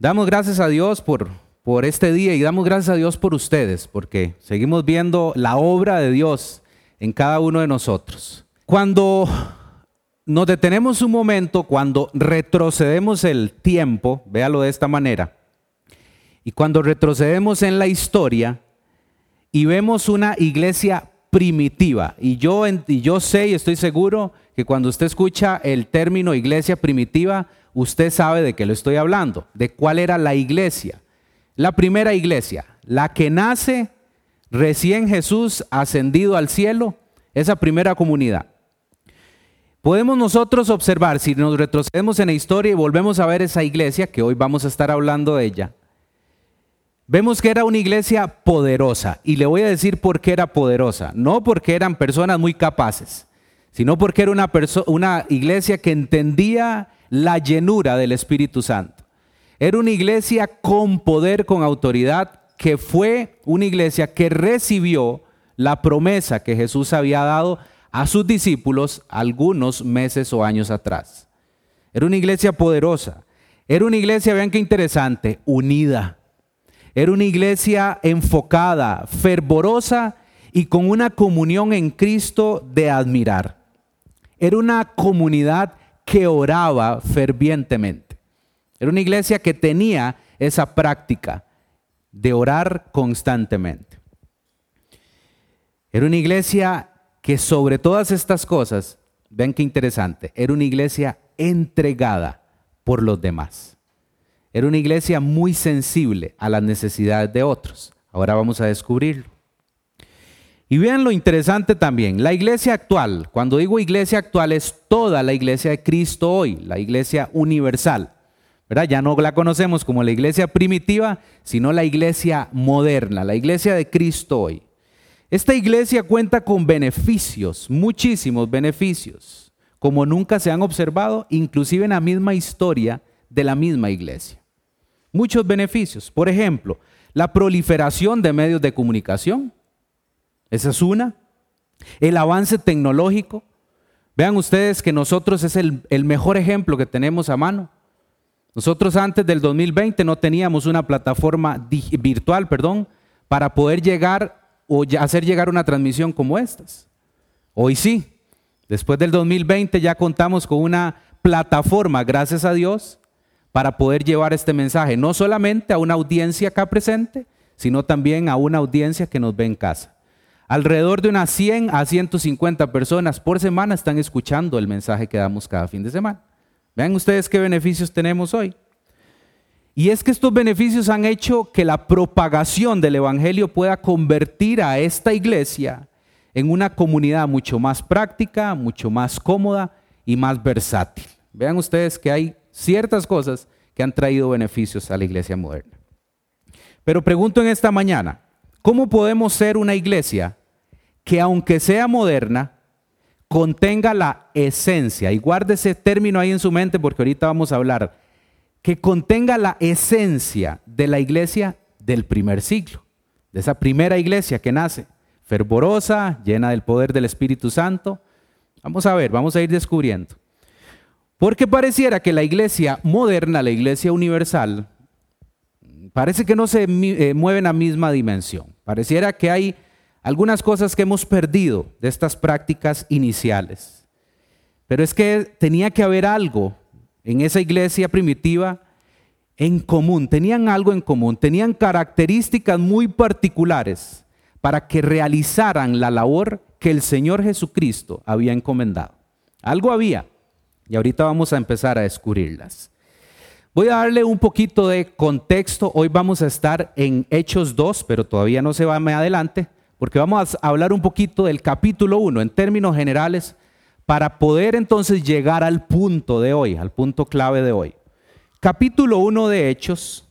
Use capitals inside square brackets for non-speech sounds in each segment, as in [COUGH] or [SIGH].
Damos gracias a Dios por, por este día y damos gracias a Dios por ustedes, porque seguimos viendo la obra de Dios en cada uno de nosotros. Cuando nos detenemos un momento, cuando retrocedemos el tiempo, véalo de esta manera, y cuando retrocedemos en la historia y vemos una iglesia primitiva, y yo, y yo sé y estoy seguro que cuando usted escucha el término iglesia primitiva, usted sabe de qué lo estoy hablando, de cuál era la iglesia. La primera iglesia, la que nace recién Jesús ascendido al cielo, esa primera comunidad. Podemos nosotros observar, si nos retrocedemos en la historia y volvemos a ver esa iglesia, que hoy vamos a estar hablando de ella, vemos que era una iglesia poderosa. Y le voy a decir por qué era poderosa. No porque eran personas muy capaces, sino porque era una, una iglesia que entendía la llenura del Espíritu Santo. Era una iglesia con poder, con autoridad, que fue una iglesia que recibió la promesa que Jesús había dado a sus discípulos algunos meses o años atrás. Era una iglesia poderosa. Era una iglesia, vean qué interesante, unida. Era una iglesia enfocada, fervorosa y con una comunión en Cristo de admirar. Era una comunidad que oraba fervientemente. Era una iglesia que tenía esa práctica de orar constantemente. Era una iglesia que sobre todas estas cosas, ven qué interesante, era una iglesia entregada por los demás. Era una iglesia muy sensible a las necesidades de otros. Ahora vamos a descubrirlo. Y vean lo interesante también, la iglesia actual, cuando digo iglesia actual es toda la iglesia de Cristo hoy, la iglesia universal. Ya no la conocemos como la iglesia primitiva, sino la iglesia moderna, la iglesia de Cristo hoy. Esta iglesia cuenta con beneficios, muchísimos beneficios, como nunca se han observado, inclusive en la misma historia de la misma iglesia. Muchos beneficios. Por ejemplo, la proliferación de medios de comunicación. Esa es una. El avance tecnológico. Vean ustedes que nosotros es el, mejor ejemplo que tenemos a mano. Nosotros antes del 2020 no teníamos una plataforma virtual, perdón, para poder llegar o hacer llegar una transmisión como estas. Hoy sí, después del 2020 ya contamos con una plataforma, gracias a Dios, para poder llevar este mensaje, no solamente a una audiencia acá presente, sino también a una audiencia que nos ve en casa. Alrededor de unas 100 a 150 personas por semana están escuchando el mensaje que damos cada fin de semana. Vean ustedes qué beneficios tenemos hoy. Y es que estos beneficios han hecho que la propagación del Evangelio pueda convertir a esta iglesia en una comunidad mucho más práctica, mucho más cómoda y más versátil. Vean ustedes que hay ciertas cosas que han traído beneficios a la iglesia moderna. Pero pregunto en esta mañana, ¿cómo podemos ser una iglesia que aunque sea moderna, contenga la esencia? Y guarde ese término ahí en su mente porque ahorita vamos a hablar. Que contenga la esencia de la iglesia del primer siglo, de esa primera iglesia que nace, fervorosa, llena del poder del Espíritu Santo. Vamos a ver, vamos a ir descubriendo. Porque pareciera que la iglesia moderna, la iglesia universal, parece que no se eh, mueve en la misma dimensión. Pareciera que hay algunas cosas que hemos perdido de estas prácticas iniciales. Pero es que tenía que haber algo en esa iglesia primitiva en común, tenían algo en común, tenían características muy particulares para que realizaran la labor que el Señor Jesucristo había encomendado. Algo había. Y ahorita vamos a empezar a descubrirlas. Voy a darle un poquito de contexto. Hoy vamos a estar en Hechos 2, pero todavía no se va más adelante, porque vamos a hablar un poquito del capítulo 1 en términos generales para poder entonces llegar al punto de hoy, al punto clave de hoy. Capítulo 1 de Hechos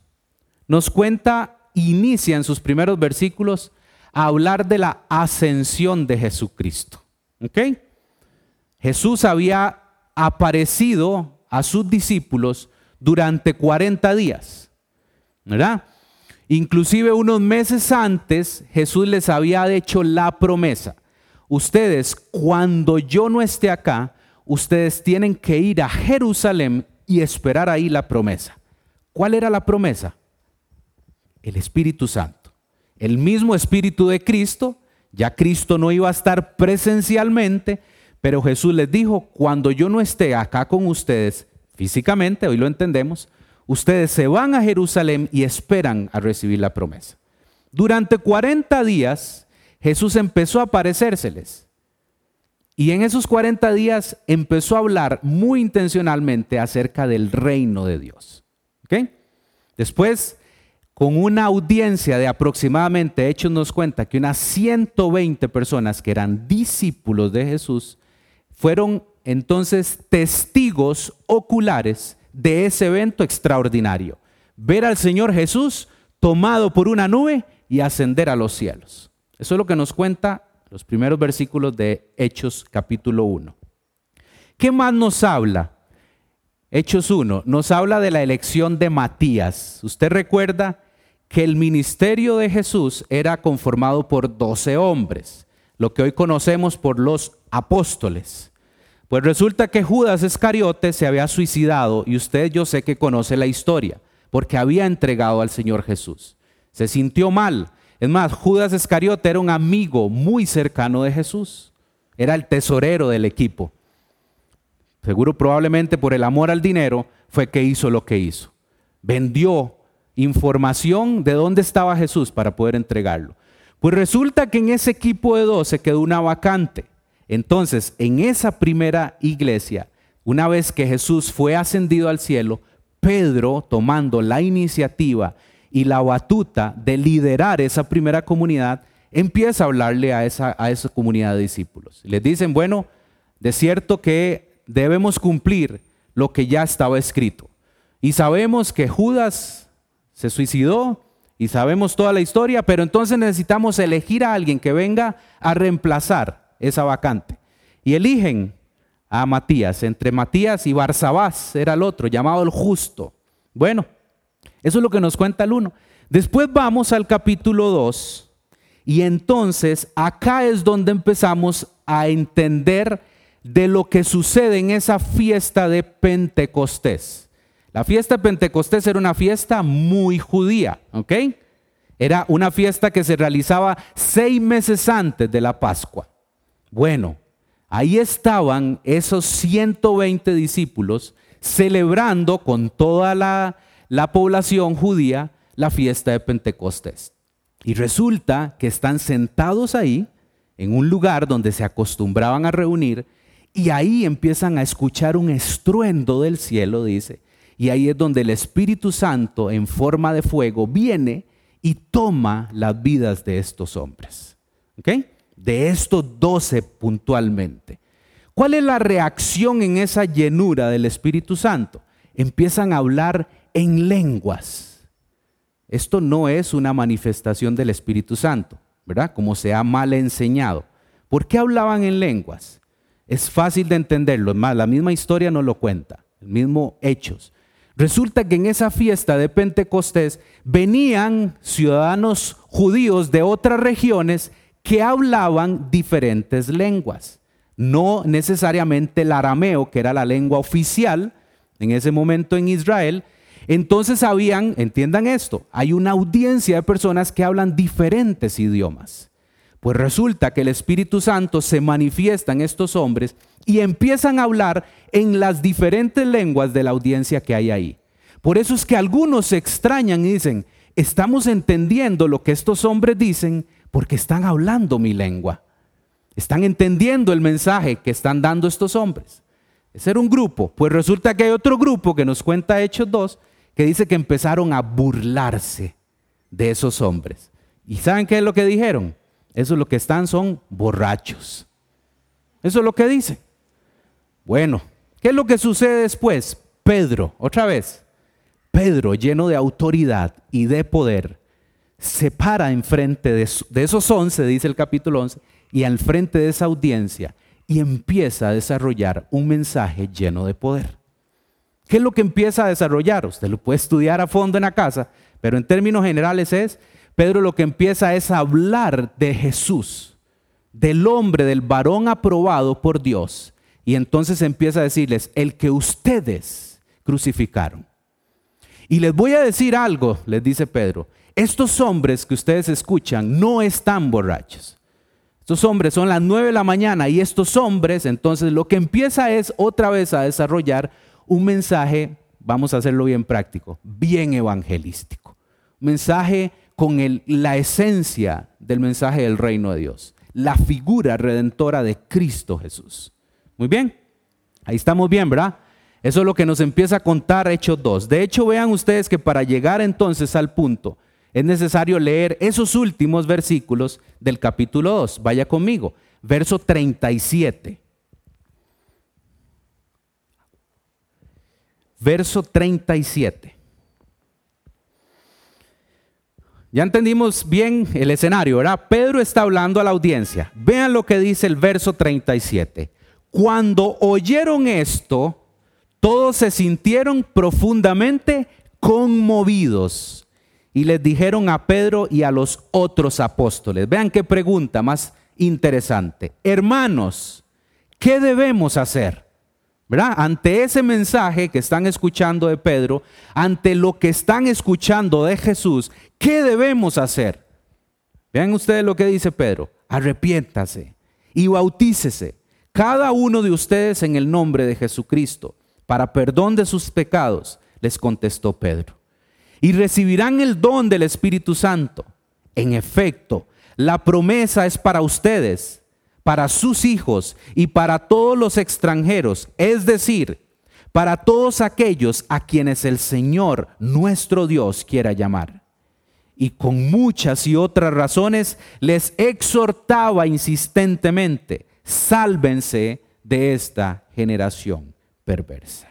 nos cuenta, inicia en sus primeros versículos a hablar de la ascensión de Jesucristo. ¿Ok? Jesús había aparecido a sus discípulos durante 40 días, ¿verdad? Inclusive unos meses antes Jesús les había hecho la promesa. Ustedes, cuando yo no esté acá, ustedes tienen que ir a Jerusalén y esperar ahí la promesa. ¿Cuál era la promesa? El Espíritu Santo. El mismo Espíritu de Cristo. Ya Cristo no iba a estar presencialmente, pero Jesús les dijo, cuando yo no esté acá con ustedes físicamente, hoy lo entendemos, ustedes se van a Jerusalén y esperan a recibir la promesa. Durante 40 días Jesús empezó a aparecérseles. Y en esos 40 días empezó a hablar muy intencionalmente acerca del reino de Dios. Después, con una audiencia de aproximadamente, Hechos nos cuenta que unas 120 personas que eran discípulos de Jesús fueron entonces testigos oculares de ese evento extraordinario. Ver al Señor Jesús tomado por una nube y ascender a los cielos. Eso es lo que nos cuenta los primeros versículos de Hechos capítulo 1. ¿Qué más nos habla? Hechos 1 nos habla de la elección de Matías. Usted recuerda que el ministerio de Jesús era conformado por doce hombres, lo que hoy conocemos por los apóstoles. Pues resulta que Judas Iscariote se había suicidado y usted yo sé que conoce la historia, porque había entregado al Señor Jesús. Se sintió mal. Es más, Judas Iscariote era un amigo muy cercano de Jesús. Era el tesorero del equipo. Seguro probablemente por el amor al dinero fue que hizo lo que hizo. Vendió información de dónde estaba Jesús para poder entregarlo. Pues resulta que en ese equipo de dos se quedó una vacante. Entonces, en esa primera iglesia, una vez que Jesús fue ascendido al cielo, Pedro, tomando la iniciativa y la batuta de liderar esa primera comunidad, empieza a hablarle a esa, a esa comunidad de discípulos. Les dicen, bueno, de cierto que debemos cumplir lo que ya estaba escrito. Y sabemos que Judas se suicidó y sabemos toda la historia, pero entonces necesitamos elegir a alguien que venga a reemplazar esa vacante. Y eligen a Matías, entre Matías y Barsabás era el otro, llamado el justo. Bueno, eso es lo que nos cuenta el uno. Después vamos al capítulo 2 y entonces acá es donde empezamos a entender de lo que sucede en esa fiesta de Pentecostés. La fiesta de Pentecostés era una fiesta muy judía, ¿ok? Era una fiesta que se realizaba seis meses antes de la Pascua. Bueno, ahí estaban esos 120 discípulos celebrando con toda la, la población judía la fiesta de Pentecostés. Y resulta que están sentados ahí, en un lugar donde se acostumbraban a reunir, y ahí empiezan a escuchar un estruendo del cielo, dice, y ahí es donde el Espíritu Santo en forma de fuego viene y toma las vidas de estos hombres. ¿Ok? De estos doce puntualmente. ¿Cuál es la reacción en esa llenura del Espíritu Santo? Empiezan a hablar en lenguas. Esto no es una manifestación del Espíritu Santo, ¿verdad? Como se ha mal enseñado. ¿Por qué hablaban en lenguas? Es fácil de entenderlo, más, la misma historia nos lo cuenta, el mismo Hechos. Resulta que en esa fiesta de Pentecostés venían ciudadanos judíos de otras regiones que hablaban diferentes lenguas. No necesariamente el arameo, que era la lengua oficial en ese momento en Israel. Entonces habían, entiendan esto, hay una audiencia de personas que hablan diferentes idiomas. Pues resulta que el Espíritu Santo se manifiesta en estos hombres y empiezan a hablar en las diferentes lenguas de la audiencia que hay ahí. Por eso es que algunos se extrañan y dicen, estamos entendiendo lo que estos hombres dicen porque están hablando mi lengua. Están entendiendo el mensaje que están dando estos hombres. Ese era un grupo. Pues resulta que hay otro grupo que nos cuenta Hechos 2 que dice que empezaron a burlarse de esos hombres. ¿Y saben qué es lo que dijeron? Eso es lo que están, son borrachos. Eso es lo que dice. Bueno, ¿qué es lo que sucede después? Pedro, otra vez. Pedro, lleno de autoridad y de poder, se para enfrente de, de esos once, dice el capítulo 11, y al frente de esa audiencia y empieza a desarrollar un mensaje lleno de poder. ¿Qué es lo que empieza a desarrollar? Usted lo puede estudiar a fondo en la casa, pero en términos generales es, Pedro lo que empieza es a hablar de Jesús, del hombre, del varón aprobado por Dios. Y entonces empieza a decirles, el que ustedes crucificaron. Y les voy a decir algo, les dice Pedro. Estos hombres que ustedes escuchan no están borrachos. Estos hombres son las nueve de la mañana y estos hombres, entonces lo que empieza es otra vez a desarrollar un mensaje, vamos a hacerlo bien práctico, bien evangelístico. Un mensaje con la esencia del mensaje del reino de Dios, la figura redentora de Cristo Jesús. Muy bien, ahí estamos bien, ¿verdad? Eso es lo que nos empieza a contar Hechos 2. De hecho, vean ustedes que para llegar entonces al punto, es necesario leer esos últimos versículos del capítulo 2. Vaya conmigo, verso 37. Verso 37. Ya entendimos bien el escenario, ¿verdad? Pedro está hablando a la audiencia. Vean lo que dice el verso 37. Cuando oyeron esto, todos se sintieron profundamente conmovidos y les dijeron a Pedro y a los otros apóstoles, vean qué pregunta más interesante, hermanos, ¿qué debemos hacer? ¿Verdad? Ante ese mensaje que están escuchando de Pedro, ante lo que están escuchando de Jesús, ¿qué debemos hacer? Vean ustedes lo que dice Pedro, arrepiéntase y bautícese cada uno de ustedes en el nombre de Jesucristo para perdón de sus pecados, les contestó Pedro. Y recibirán el don del Espíritu Santo. En efecto, la promesa es para ustedes, para sus hijos y para todos los extranjeros, es decir, para todos aquellos a quienes el Señor nuestro Dios quiera llamar. Y con muchas y otras razones les exhortaba insistentemente, sálvense de esta generación perversa.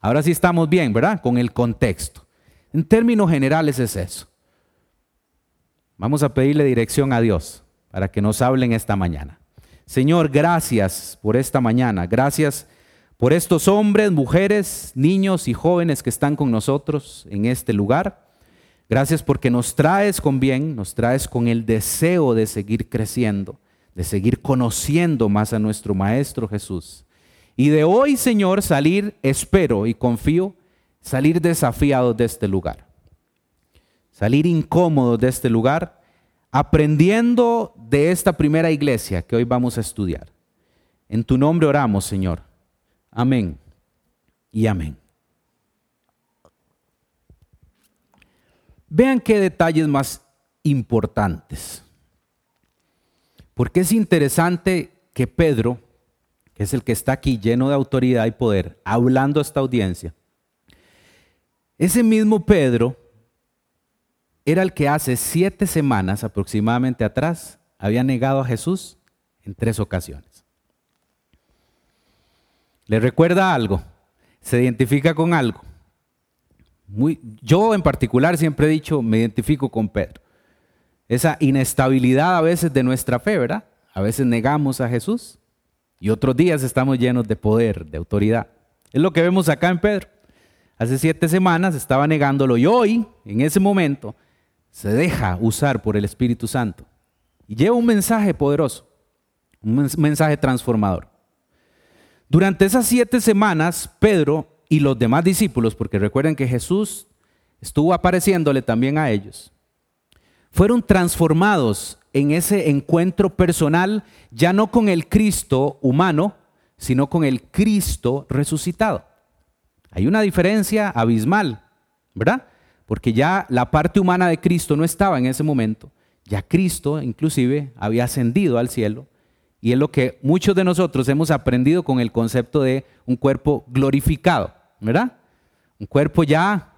Ahora sí estamos bien, ¿verdad? Con el contexto. En términos generales es eso. Vamos a pedirle dirección a Dios para que nos hablen esta mañana. Señor, gracias por esta mañana. Gracias por estos hombres, mujeres, niños y jóvenes que están con nosotros en este lugar. Gracias porque nos traes con bien, nos traes con el deseo de seguir creciendo, de seguir conociendo más a nuestro Maestro Jesús. Y de hoy, Señor, salir, espero y confío, salir desafiados de este lugar. Salir incómodos de este lugar, aprendiendo de esta primera iglesia que hoy vamos a estudiar. En tu nombre oramos, Señor. Amén y amén. Vean qué detalles más importantes. Porque es interesante que Pedro que es el que está aquí lleno de autoridad y poder, hablando a esta audiencia, ese mismo Pedro era el que hace siete semanas aproximadamente atrás había negado a Jesús en tres ocasiones. ¿Le recuerda algo? ¿Se identifica con algo? Muy, yo en particular siempre he dicho, me identifico con Pedro. Esa inestabilidad a veces de nuestra fe, ¿verdad? A veces negamos a Jesús, y otros días estamos llenos de poder, de autoridad. Es lo que vemos acá en Pedro. Hace siete semanas estaba negándolo y hoy, en ese momento, se deja usar por el Espíritu Santo. Y lleva un mensaje poderoso, un mensaje transformador. Durante esas siete semanas, Pedro y los demás discípulos, porque recuerden que Jesús estuvo apareciéndole también a ellos, fueron transformados en ese encuentro personal, ya no con el Cristo humano, sino con el Cristo resucitado. Hay una diferencia abismal, ¿verdad? Porque ya la parte humana de Cristo no estaba en ese momento, ya Cristo inclusive había ascendido al cielo, y es lo que muchos de nosotros hemos aprendido con el concepto de un cuerpo glorificado, ¿verdad? Un cuerpo ya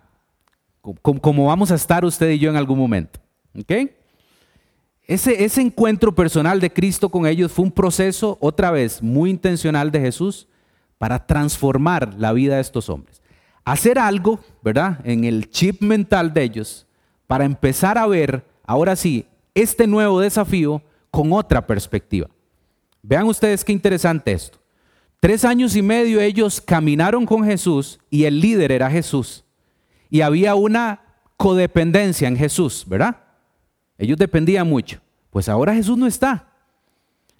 como vamos a estar usted y yo en algún momento. ¿Ok? Ese, encuentro personal de Cristo con ellos fue un proceso, otra vez, muy intencional de Jesús para transformar la vida de estos hombres. Hacer algo, ¿verdad? En el chip mental de ellos para empezar a ver, ahora sí, este nuevo desafío con otra perspectiva. Vean ustedes qué interesante esto. Tres años y medio ellos caminaron con Jesús y el líder era Jesús. Y había una codependencia en Jesús, ¿verdad? Ellos dependían mucho. Pues ahora Jesús no está.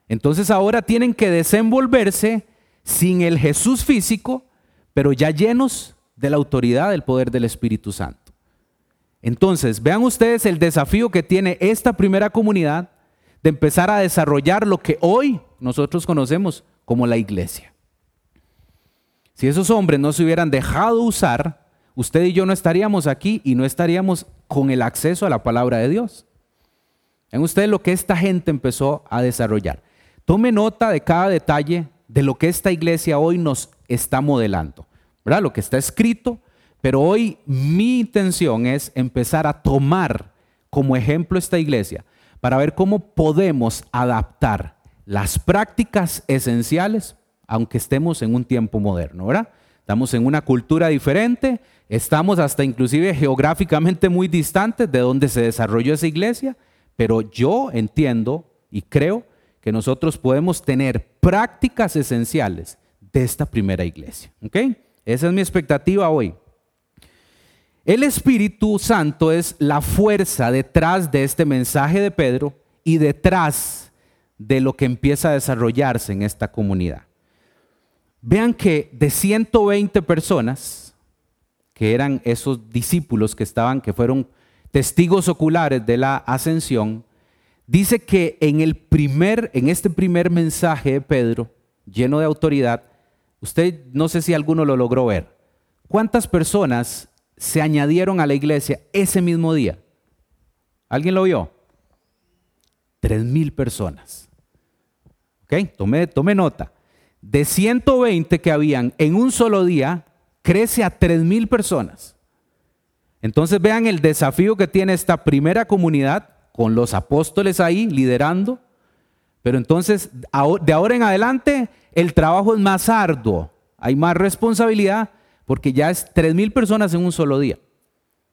Entonces ahora tienen que desenvolverse sin el Jesús físico, pero ya llenos de la autoridad del poder del Espíritu Santo. Entonces, vean ustedes el desafío que tiene esta primera comunidad de empezar a desarrollar lo que hoy nosotros conocemos como la iglesia. Si esos hombres no se hubieran dejado usar, usted y yo no estaríamos aquí y no estaríamos con el acceso a la palabra de Dios. En ustedes lo que esta gente empezó a desarrollar. Tome nota de cada detalle de lo que esta iglesia hoy nos está modelando, ¿verdad? Lo que está escrito, pero hoy mi intención es empezar a tomar como ejemplo esta iglesia para ver cómo podemos adaptar las prácticas esenciales, aunque estemos en un tiempo moderno, ¿verdad? Estamos en una cultura diferente, estamos hasta inclusive geográficamente muy distantes de donde se desarrolló esa iglesia, pero yo entiendo y creo que nosotros podemos tener prácticas esenciales de esta primera iglesia. ¿Ok? Esa es mi expectativa hoy. El Espíritu Santo es la fuerza detrás de este mensaje de Pedro y detrás de lo que empieza a desarrollarse en esta comunidad. Vean que de 120 personas, que eran esos discípulos que estaban, que fueron testigos oculares de la ascensión, dice que en el primer, en este primer mensaje de Pedro, lleno de autoridad, usted no sé si alguno lo logró ver. ¿Cuántas personas se añadieron a la iglesia ese mismo día. ¿Alguien lo vio? Tres mil personas. ¿Ok? Tome, tome nota. De 120 que habían en un solo día, crece a tres mil personas. Entonces vean el desafío que tiene esta primera comunidad con los apóstoles ahí liderando. Pero entonces, de ahora en adelante, el trabajo es más arduo, hay más responsabilidad porque ya es tres mil personas en un solo día.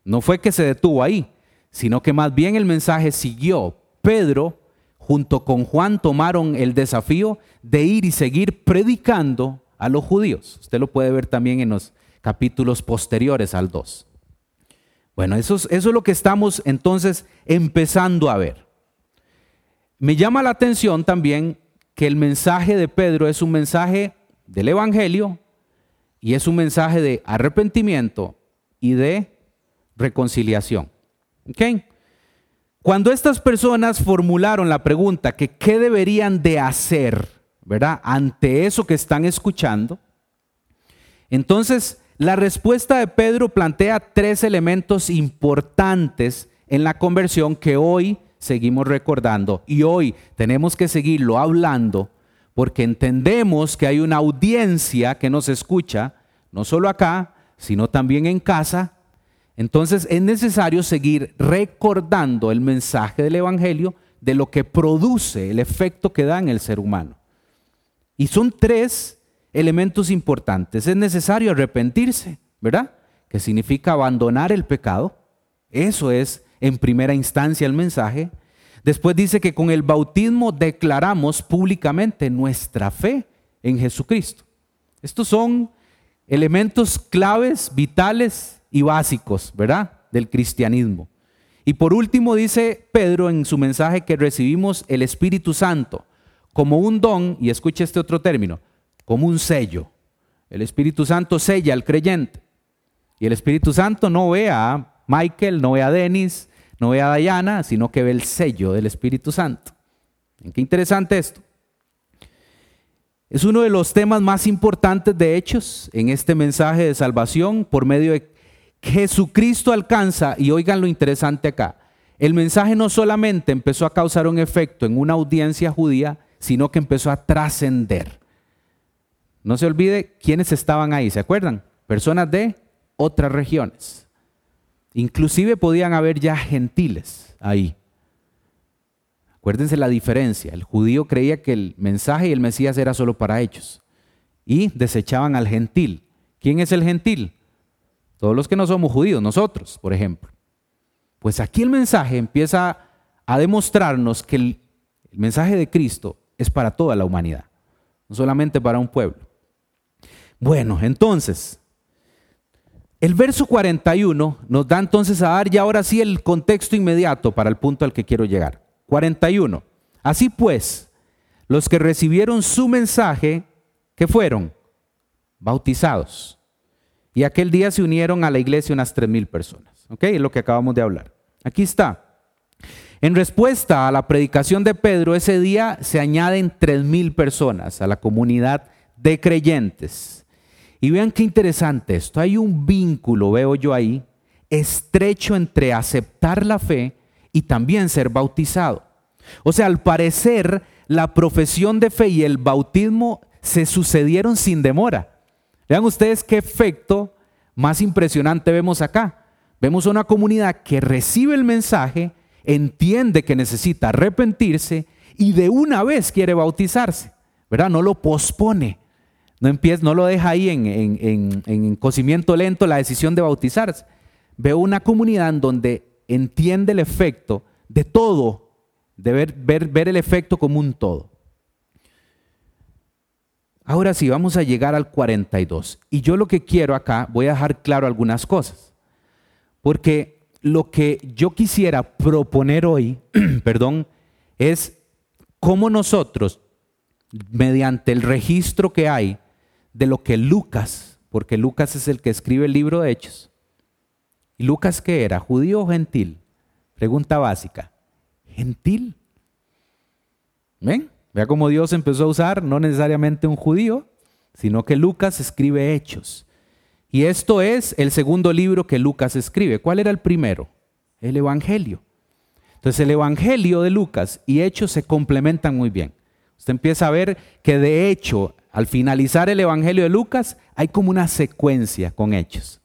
No fue que se detuvo ahí, sino que más bien el mensaje siguió. Pedro, junto con Juan, tomaron el desafío de ir y seguir predicando a los judíos. Usted lo puede ver también en los capítulos posteriores al 2. Bueno, eso es, eso es lo que estamos entonces empezando a ver. Me llama la atención también que el mensaje de Pedro es un mensaje del Evangelio y es un mensaje de arrepentimiento y de reconciliación. Cuando estas personas formularon la pregunta que qué deberían de hacer, ¿verdad? Ante eso que están escuchando, entonces la respuesta de Pedro plantea tres elementos importantes en la conversión que hoy seguimos recordando y hoy tenemos que seguirlo hablando porque entendemos que hay una audiencia que nos escucha, no solo acá, sino también en casa. Entonces es necesario seguir recordando el mensaje del Evangelio de lo que produce, el efecto que da en el ser humano. Y son tres elementos importantes. Es necesario arrepentirse, ¿verdad? Que significa abandonar el pecado. Eso es en primera instancia el mensaje. Después dice que con el bautismo declaramos públicamente nuestra fe en Jesucristo. Estos son elementos claves, vitales y básicos, ¿verdad? Del cristianismo. Y por último dice Pedro en su mensaje que recibimos el Espíritu Santo como un don, y escuche este otro término, como un sello. El Espíritu Santo sella al creyente. Y el Espíritu Santo no ve a Michael, no ve a Denis, no ve a Dayana, sino que ve el sello del Espíritu Santo. Qué interesante esto. Es uno de los temas más importantes de Hechos en este mensaje de salvación por medio de Jesucristo alcanza, y oigan lo interesante acá, el mensaje no solamente empezó a causar un efecto en una audiencia judía, sino que empezó a trascender. No se olvide quiénes estaban ahí, ¿se acuerdan? Personas de otras regiones. Inclusive podían haber ya gentiles ahí. Acuérdense la diferencia. El judío creía que el mensaje y el Mesías era solo para ellos. Y desechaban al gentil. ¿Quién es el gentil? Todos los que no somos judíos, nosotros, por ejemplo. Pues aquí el mensaje empieza a demostrarnos que el, el mensaje de Cristo es para toda la humanidad, no solamente para un pueblo. Bueno, entonces, el verso 41 nos da entonces a dar ya ahora sí el contexto inmediato para el punto al que quiero llegar. 41. Así pues, los que recibieron su mensaje, ¿qué fueron? Bautizados. Y aquel día se unieron a la iglesia unas tres mil personas. ¿Ok? Es lo que acabamos de hablar. Aquí está. En respuesta a la predicación de Pedro, ese día se añaden tres mil personas a la comunidad de creyentes. Y vean qué interesante esto. Hay un vínculo, veo yo ahí, estrecho entre aceptar la fe y también ser bautizado. O sea, al parecer, la profesión de fe y el bautismo se sucedieron sin demora. Vean ustedes qué efecto más impresionante vemos acá. Vemos una comunidad que recibe el mensaje, entiende que necesita arrepentirse y de una vez quiere bautizarse. ¿Verdad? No lo pospone. No, empieza, no lo deja ahí en, en cocimiento lento la decisión de bautizarse. Veo una comunidad en donde entiende el efecto de todo, de ver, ver, ver el efecto como un todo. Ahora sí, vamos a llegar al 42. Y yo lo que quiero acá, voy a dejar claro algunas cosas. Porque lo que yo quisiera proponer hoy, [CLEARS THROAT] perdón, es cómo nosotros, mediante el registro que hay de lo que Lucas, porque Lucas es el que escribe el libro de Hechos, ¿y Lucas qué era? ¿Judío o gentil? Pregunta básica. ¿Gentil? ¿Ven? Vea cómo Dios empezó a usar no necesariamente un judío, sino que Lucas escribe hechos. Y esto es el segundo libro que Lucas escribe. ¿Cuál era el primero? El Evangelio. Entonces el Evangelio de Lucas y Hechos se complementan muy bien. Usted empieza a ver que de hecho, al finalizar el Evangelio de Lucas, hay como una secuencia con Hechos.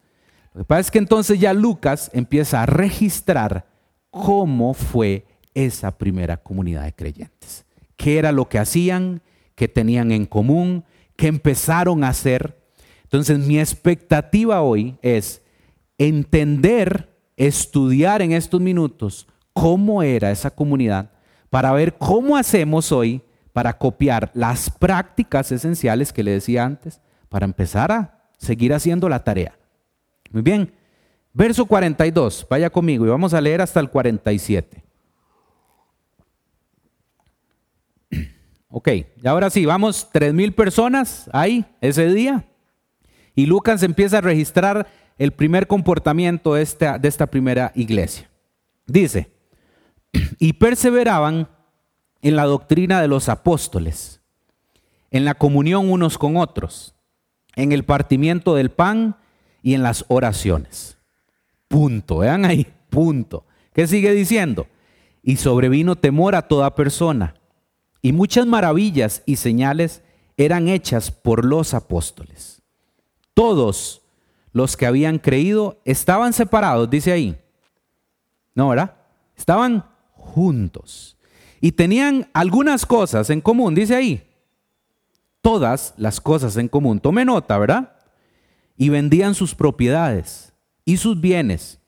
Lo que pasa es que entonces ya Lucas empieza a registrar cómo fue esa primera comunidad de creyentes qué era lo que hacían, qué tenían en común, qué empezaron a hacer. Entonces mi expectativa hoy es entender, estudiar en estos minutos cómo era esa comunidad para ver cómo hacemos hoy para copiar las prácticas esenciales que le decía antes, para empezar a seguir haciendo la tarea. Muy bien, verso 42, vaya conmigo y vamos a leer hasta el 47. Ok, y ahora sí, vamos, tres mil personas ahí ese día. Y Lucas empieza a registrar el primer comportamiento de esta primera iglesia. Dice, [CLEARS THROAT] y perseveraban en la doctrina de los apóstoles, en la comunión unos con otros, en el partimiento del pan y en las oraciones. Punto, vean ahí, punto. ¿Qué sigue diciendo? Y sobrevino temor a toda persona y muchas maravillas y señales eran hechas por los apóstoles. Todos los que habían creído estaban separados, dice ahí. No, ¿verdad? Estaban juntos. Y tenían algunas cosas en común, dice ahí. Todas las cosas en común. Tome nota, ¿verdad? Y vendían sus propiedades y sus bienes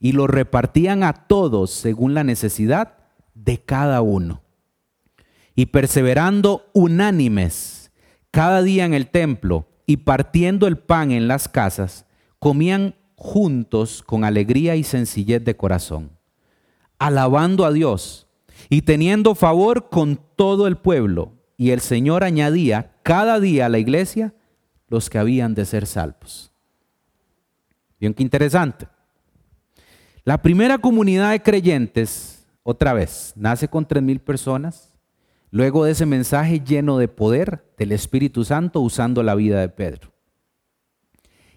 y los repartían a todos según la necesidad de cada uno y perseverando unánimes cada día en el templo y partiendo el pan en las casas, comían juntos con alegría y sencillez de corazón, alabando a Dios y teniendo favor con todo el pueblo. Y el Señor añadía cada día a la iglesia los que habían de ser salvos. Bien, qué interesante. La primera comunidad de creyentes, otra vez, nace con tres mil personas luego de ese mensaje lleno de poder del Espíritu Santo usando la vida de Pedro.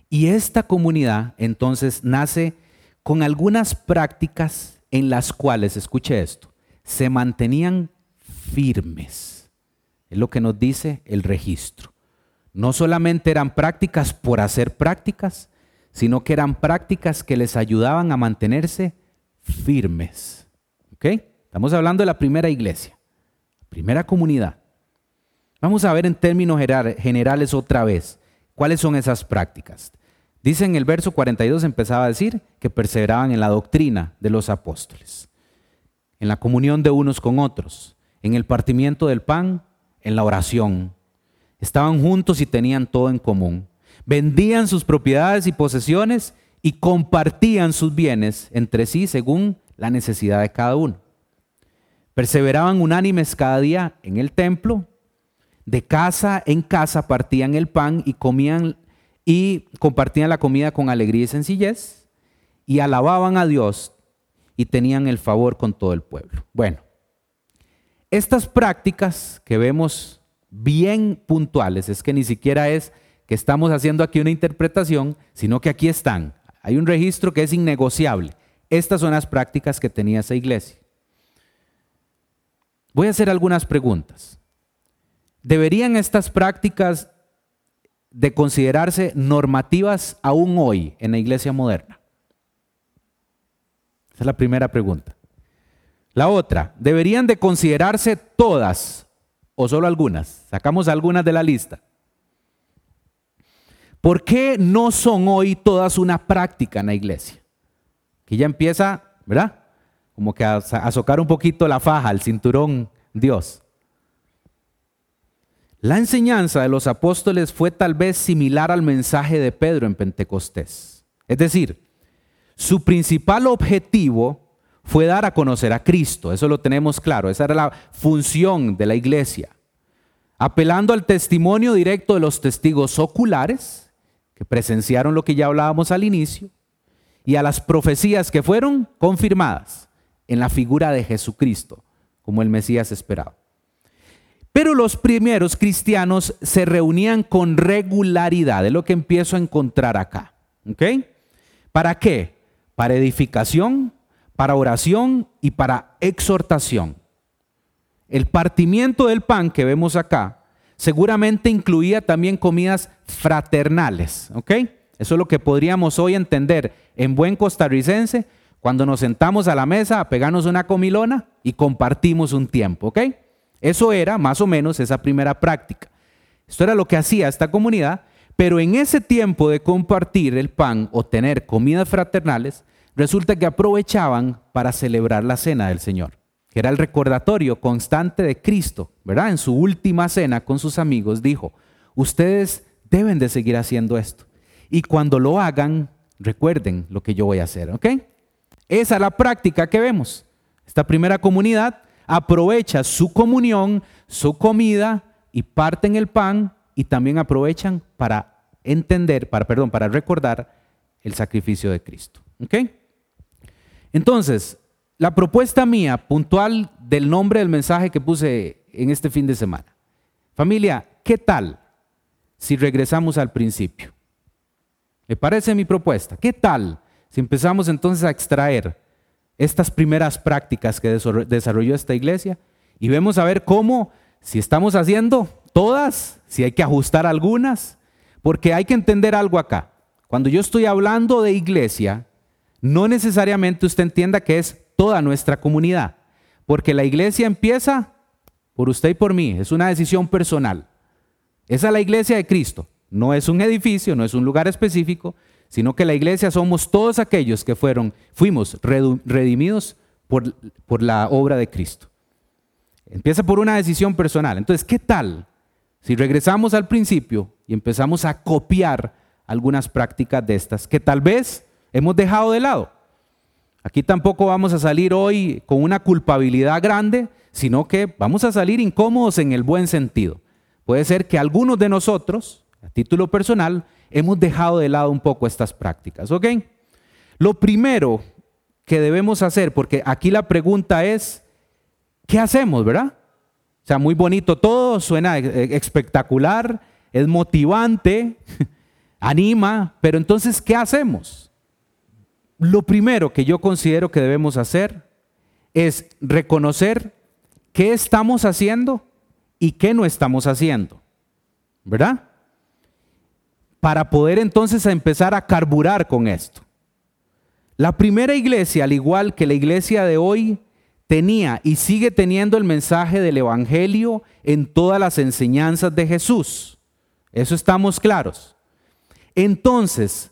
Y esta comunidad entonces nace con algunas prácticas en las cuales, escuche esto, se mantenían firmes. Es lo que nos dice el registro. No solamente eran prácticas por hacer prácticas, sino que eran prácticas que les ayudaban a mantenerse firmes. ¿Ok? Estamos hablando de la primera iglesia. Primera comunidad. Vamos a ver en términos generales otra vez cuáles son esas prácticas. Dice en el verso 42 empezaba a decir que perseveraban en la doctrina de los apóstoles, en la comunión de unos con otros, en el partimiento del pan, en la oración. Estaban juntos y tenían todo en común. Vendían sus propiedades y posesiones y compartían sus bienes entre sí según la necesidad de cada uno. Perseveraban unánimes cada día en el templo, de casa en casa partían el pan y comían y compartían la comida con alegría y sencillez y alababan a Dios y tenían el favor con todo el pueblo. Bueno, estas prácticas que vemos bien puntuales, es que ni siquiera es que estamos haciendo aquí una interpretación, sino que aquí están. Hay un registro que es innegociable. Estas son las prácticas que tenía esa iglesia. Voy a hacer algunas preguntas. ¿Deberían estas prácticas de considerarse normativas aún hoy en la iglesia moderna? Es la primera pregunta. La otra, ¿deberían de considerarse todas o solo algunas? Sacamos algunas de la lista. ¿Por qué no son hoy todas una práctica en la iglesia? Que ya empieza, ¿verdad? Como que a, a socar un poquito la faja, el cinturón Dios. La enseñanza de los apóstoles fue tal vez similar al mensaje de Pedro en Pentecostés. Es decir, su principal objetivo fue dar a conocer a Cristo, eso lo tenemos claro, esa era la función de la iglesia, apelando al testimonio directo de los testigos oculares, que presenciaron lo que ya hablábamos al inicio, y a las profecías que fueron confirmadas en la figura de Jesucristo, como el Mesías esperado. Pero los primeros cristianos se reunían con regularidad, es lo que empiezo a encontrar acá. ¿Ok? ¿Para qué? Para edificación, para oración y para exhortación. El partimiento del pan que vemos acá seguramente incluía también comidas fraternales. ¿Ok? Eso es lo que podríamos hoy entender en buen costarricense cuando nos sentamos a la mesa a pegarnos una comilona y compartimos un tiempo. ¿Ok? Eso era más o menos esa primera práctica. Esto era lo que hacía esta comunidad, pero en ese tiempo de compartir el pan o tener comidas fraternales, resulta que aprovechaban para celebrar la cena del Señor, que era el recordatorio constante de Cristo, ¿verdad? En su última cena con sus amigos dijo, ustedes deben de seguir haciendo esto. Y cuando lo hagan, recuerden lo que yo voy a hacer, ¿ok? Esa es la práctica que vemos. Esta primera comunidad aprovecha su comunión, su comida y parten el pan y también aprovechan para entender, para, perdón, para recordar el sacrificio de Cristo. ¿Ok? Entonces, la propuesta mía puntual del nombre del mensaje que puse en este fin de semana. Familia, ¿qué tal si regresamos al principio? Me parece mi propuesta. ¿Qué tal si empezamos entonces a extraer estas primeras prácticas que desarrolló esta iglesia y vemos a ver cómo, si estamos haciendo todas, si hay que ajustar algunas, porque hay que entender algo acá. Cuando yo estoy hablando de iglesia, no necesariamente usted entienda que es toda nuestra comunidad, porque la iglesia empieza por usted y por mí, es una decisión personal. Esa es la iglesia de Cristo, no es un edificio, no es un lugar específico, sino que la iglesia somos todos aquellos que fueron, fuimos redimidos por, por la obra de Cristo. Empieza por una decisión personal. Entonces, ¿qué tal si regresamos al principio y empezamos a copiar algunas prácticas de estas que tal vez hemos dejado de lado? Aquí tampoco vamos a salir hoy con una culpabilidad grande, sino que vamos a salir incómodos en el buen sentido. Puede ser que algunos de nosotros, a título personal, hemos dejado de lado un poco estas prácticas, ¿ok? Lo primero que debemos hacer, porque aquí la pregunta es, ¿qué hacemos, verdad? O sea, muy bonito todo, suena e-, espectacular, es motivante, [LAUGHS] anima, pero entonces, ¿qué hacemos? Lo primero que yo considero que debemos hacer es reconocer qué estamos haciendo y qué no estamos haciendo, ¿verdad? para poder entonces empezar a carburar con esto. La primera iglesia, al igual que la iglesia de hoy, tenía y sigue teniendo el mensaje del Evangelio en todas las enseñanzas de Jesús. Eso estamos claros. Entonces,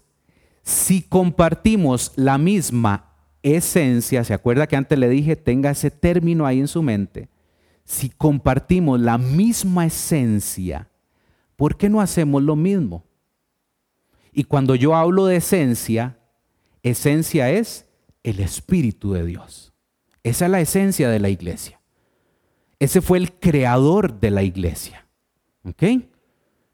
si compartimos la misma esencia, ¿se acuerda que antes le dije, tenga ese término ahí en su mente? Si compartimos la misma esencia, ¿por qué no hacemos lo mismo? Y cuando yo hablo de esencia, esencia es el Espíritu de Dios. Esa es la esencia de la iglesia. Ese fue el creador de la iglesia. ¿Ok?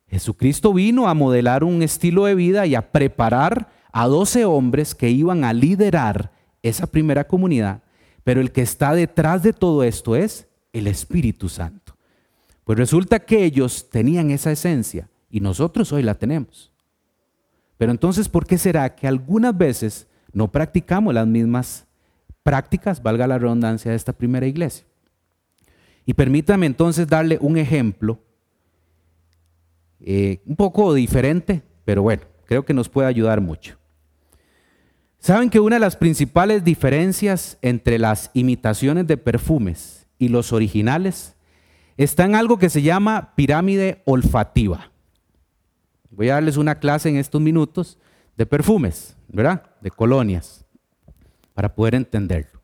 Jesucristo vino a modelar un estilo de vida y a preparar a 12 hombres que iban a liderar esa primera comunidad, pero el que está detrás de todo esto es el Espíritu Santo. Pues resulta que ellos tenían esa esencia y nosotros hoy la tenemos. Pero entonces, ¿por qué será que algunas veces no practicamos las mismas prácticas, valga la redundancia, de esta primera iglesia? Y permítame entonces darle un ejemplo eh, un poco diferente, pero bueno, creo que nos puede ayudar mucho. ¿Saben que una de las principales diferencias entre las imitaciones de perfumes y los originales está en algo que se llama pirámide olfativa? Voy a darles una clase en estos minutos de perfumes, ¿verdad? De colonias, para poder entenderlo.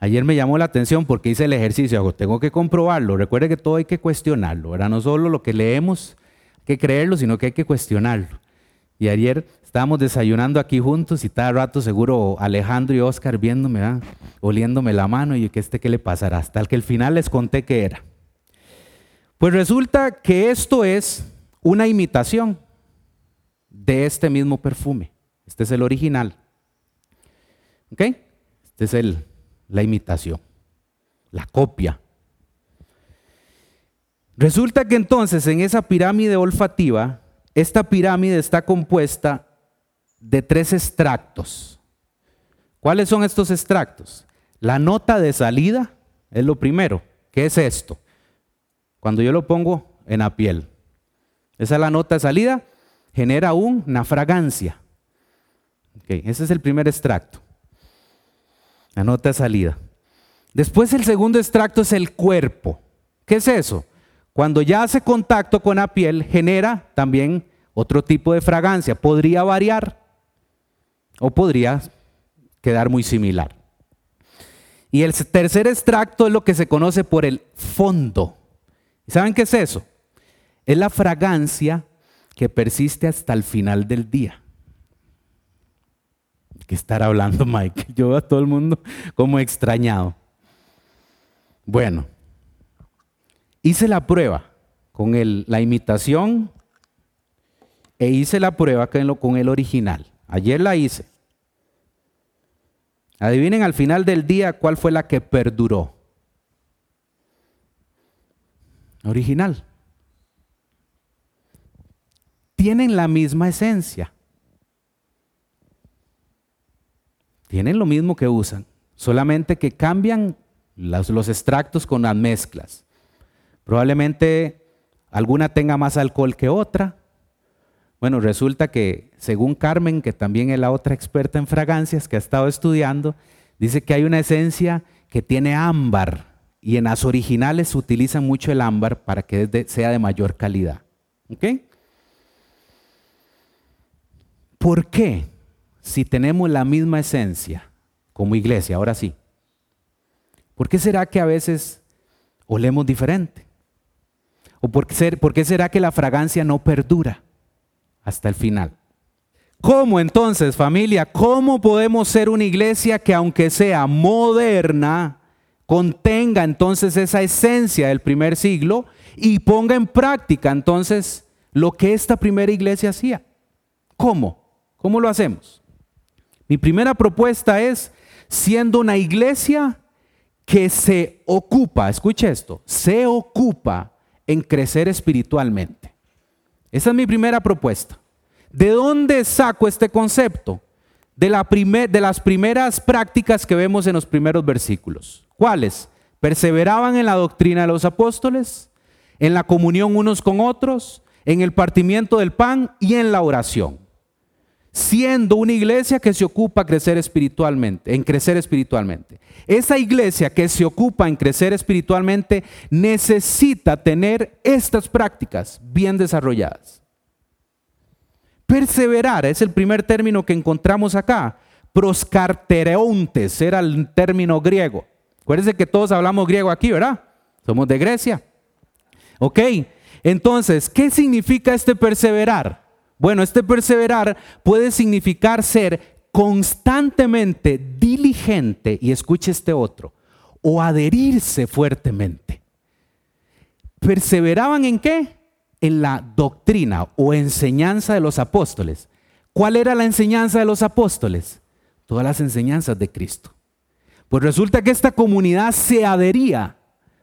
Ayer me llamó la atención porque hice el ejercicio, tengo que comprobarlo. Recuerde que todo hay que cuestionarlo. No solo lo que leemos hay que creerlo, sino que hay que cuestionarlo. Y ayer estábamos desayunando aquí juntos y cada rato seguro Alejandro y Oscar viéndome, oliéndome la mano y ¿qué este qué le pasará? Hasta que al final les conté qué era. Pues resulta que esto es una imitación de este mismo perfume. Este es el original. ¿Ok? Este es el, la imitación, la copia. Resulta que entonces en esa pirámide olfativa, esta pirámide está compuesta de tres extractos. ¿Cuáles son estos extractos? La nota de salida es lo primero. ¿Qué es esto? Cuando yo lo pongo en la piel. Esa es la nota de salida, genera una fragancia. ese es el primer extracto. La nota de salida. Después el segundo extracto es el cuerpo. ¿Qué es eso? Cuando ya hace contacto con la piel, genera también otro tipo de fragancia. Podría variar o podría quedar muy similar. Y el tercer extracto es lo que se conoce por el fondo. ¿Saben qué es eso? Es la fragancia que persiste hasta el final del día que estar hablando [LAUGHS] Mike. Yo a todo el mundo como extrañado. Bueno, hice la prueba con la imitación e hice la prueba con el original. Ayer la hice. Adivinen al final del día cuál fue la que perduró. Original. Tienen la misma esencia. Tienen lo mismo que usan, solamente que cambian los, extractos con las mezclas. Probablemente alguna tenga más alcohol que otra. Bueno, resulta que según Carmen, que también es la otra experta en fragancias que ha estado estudiando, dice que hay una esencia que tiene ámbar y en las originales se utiliza mucho el ámbar para que sea de mayor calidad. ¿Ok? ¿Por qué? Si tenemos la misma esencia como iglesia, ahora sí, ¿por qué será que a veces olemos diferente? ¿O por qué, será que la fragancia no perdura hasta el final? ¿Cómo entonces, familia? ¿Cómo podemos ser una iglesia que aunque sea moderna, contenga entonces esa esencia del primer siglo y ponga en práctica entonces lo que esta primera iglesia hacía? ¿Cómo? ¿Cómo lo hacemos? Mi primera propuesta es, siendo una iglesia que se ocupa, escuche esto, se ocupa en crecer espiritualmente. Esa es mi primera propuesta. ¿De dónde saco este concepto? De, la de las primeras prácticas que vemos en los primeros versículos. ¿Cuáles? Perseveraban en la doctrina de los apóstoles, en la comunión unos con otros, en el partimiento del pan y en la oración siendo una iglesia que se ocupa crecer espiritualmente, en crecer espiritualmente. Esa iglesia que se ocupa en crecer espiritualmente necesita tener estas prácticas bien desarrolladas. Perseverar es el primer término que encontramos acá. Proscartereontes era el término griego. Acuérdense que todos hablamos griego aquí, ¿verdad? Somos de Grecia. Ok, entonces, ¿qué significa este perseverar? Bueno, este perseverar puede significar ser constantemente diligente, y escuche este otro, o adherirse fuertemente. ¿Perseveraban en qué? en la doctrina o enseñanza de los apóstoles. ¿Cuál era la enseñanza de los apóstoles? Todas las enseñanzas de Cristo. Pues resulta que esta comunidad se adhería,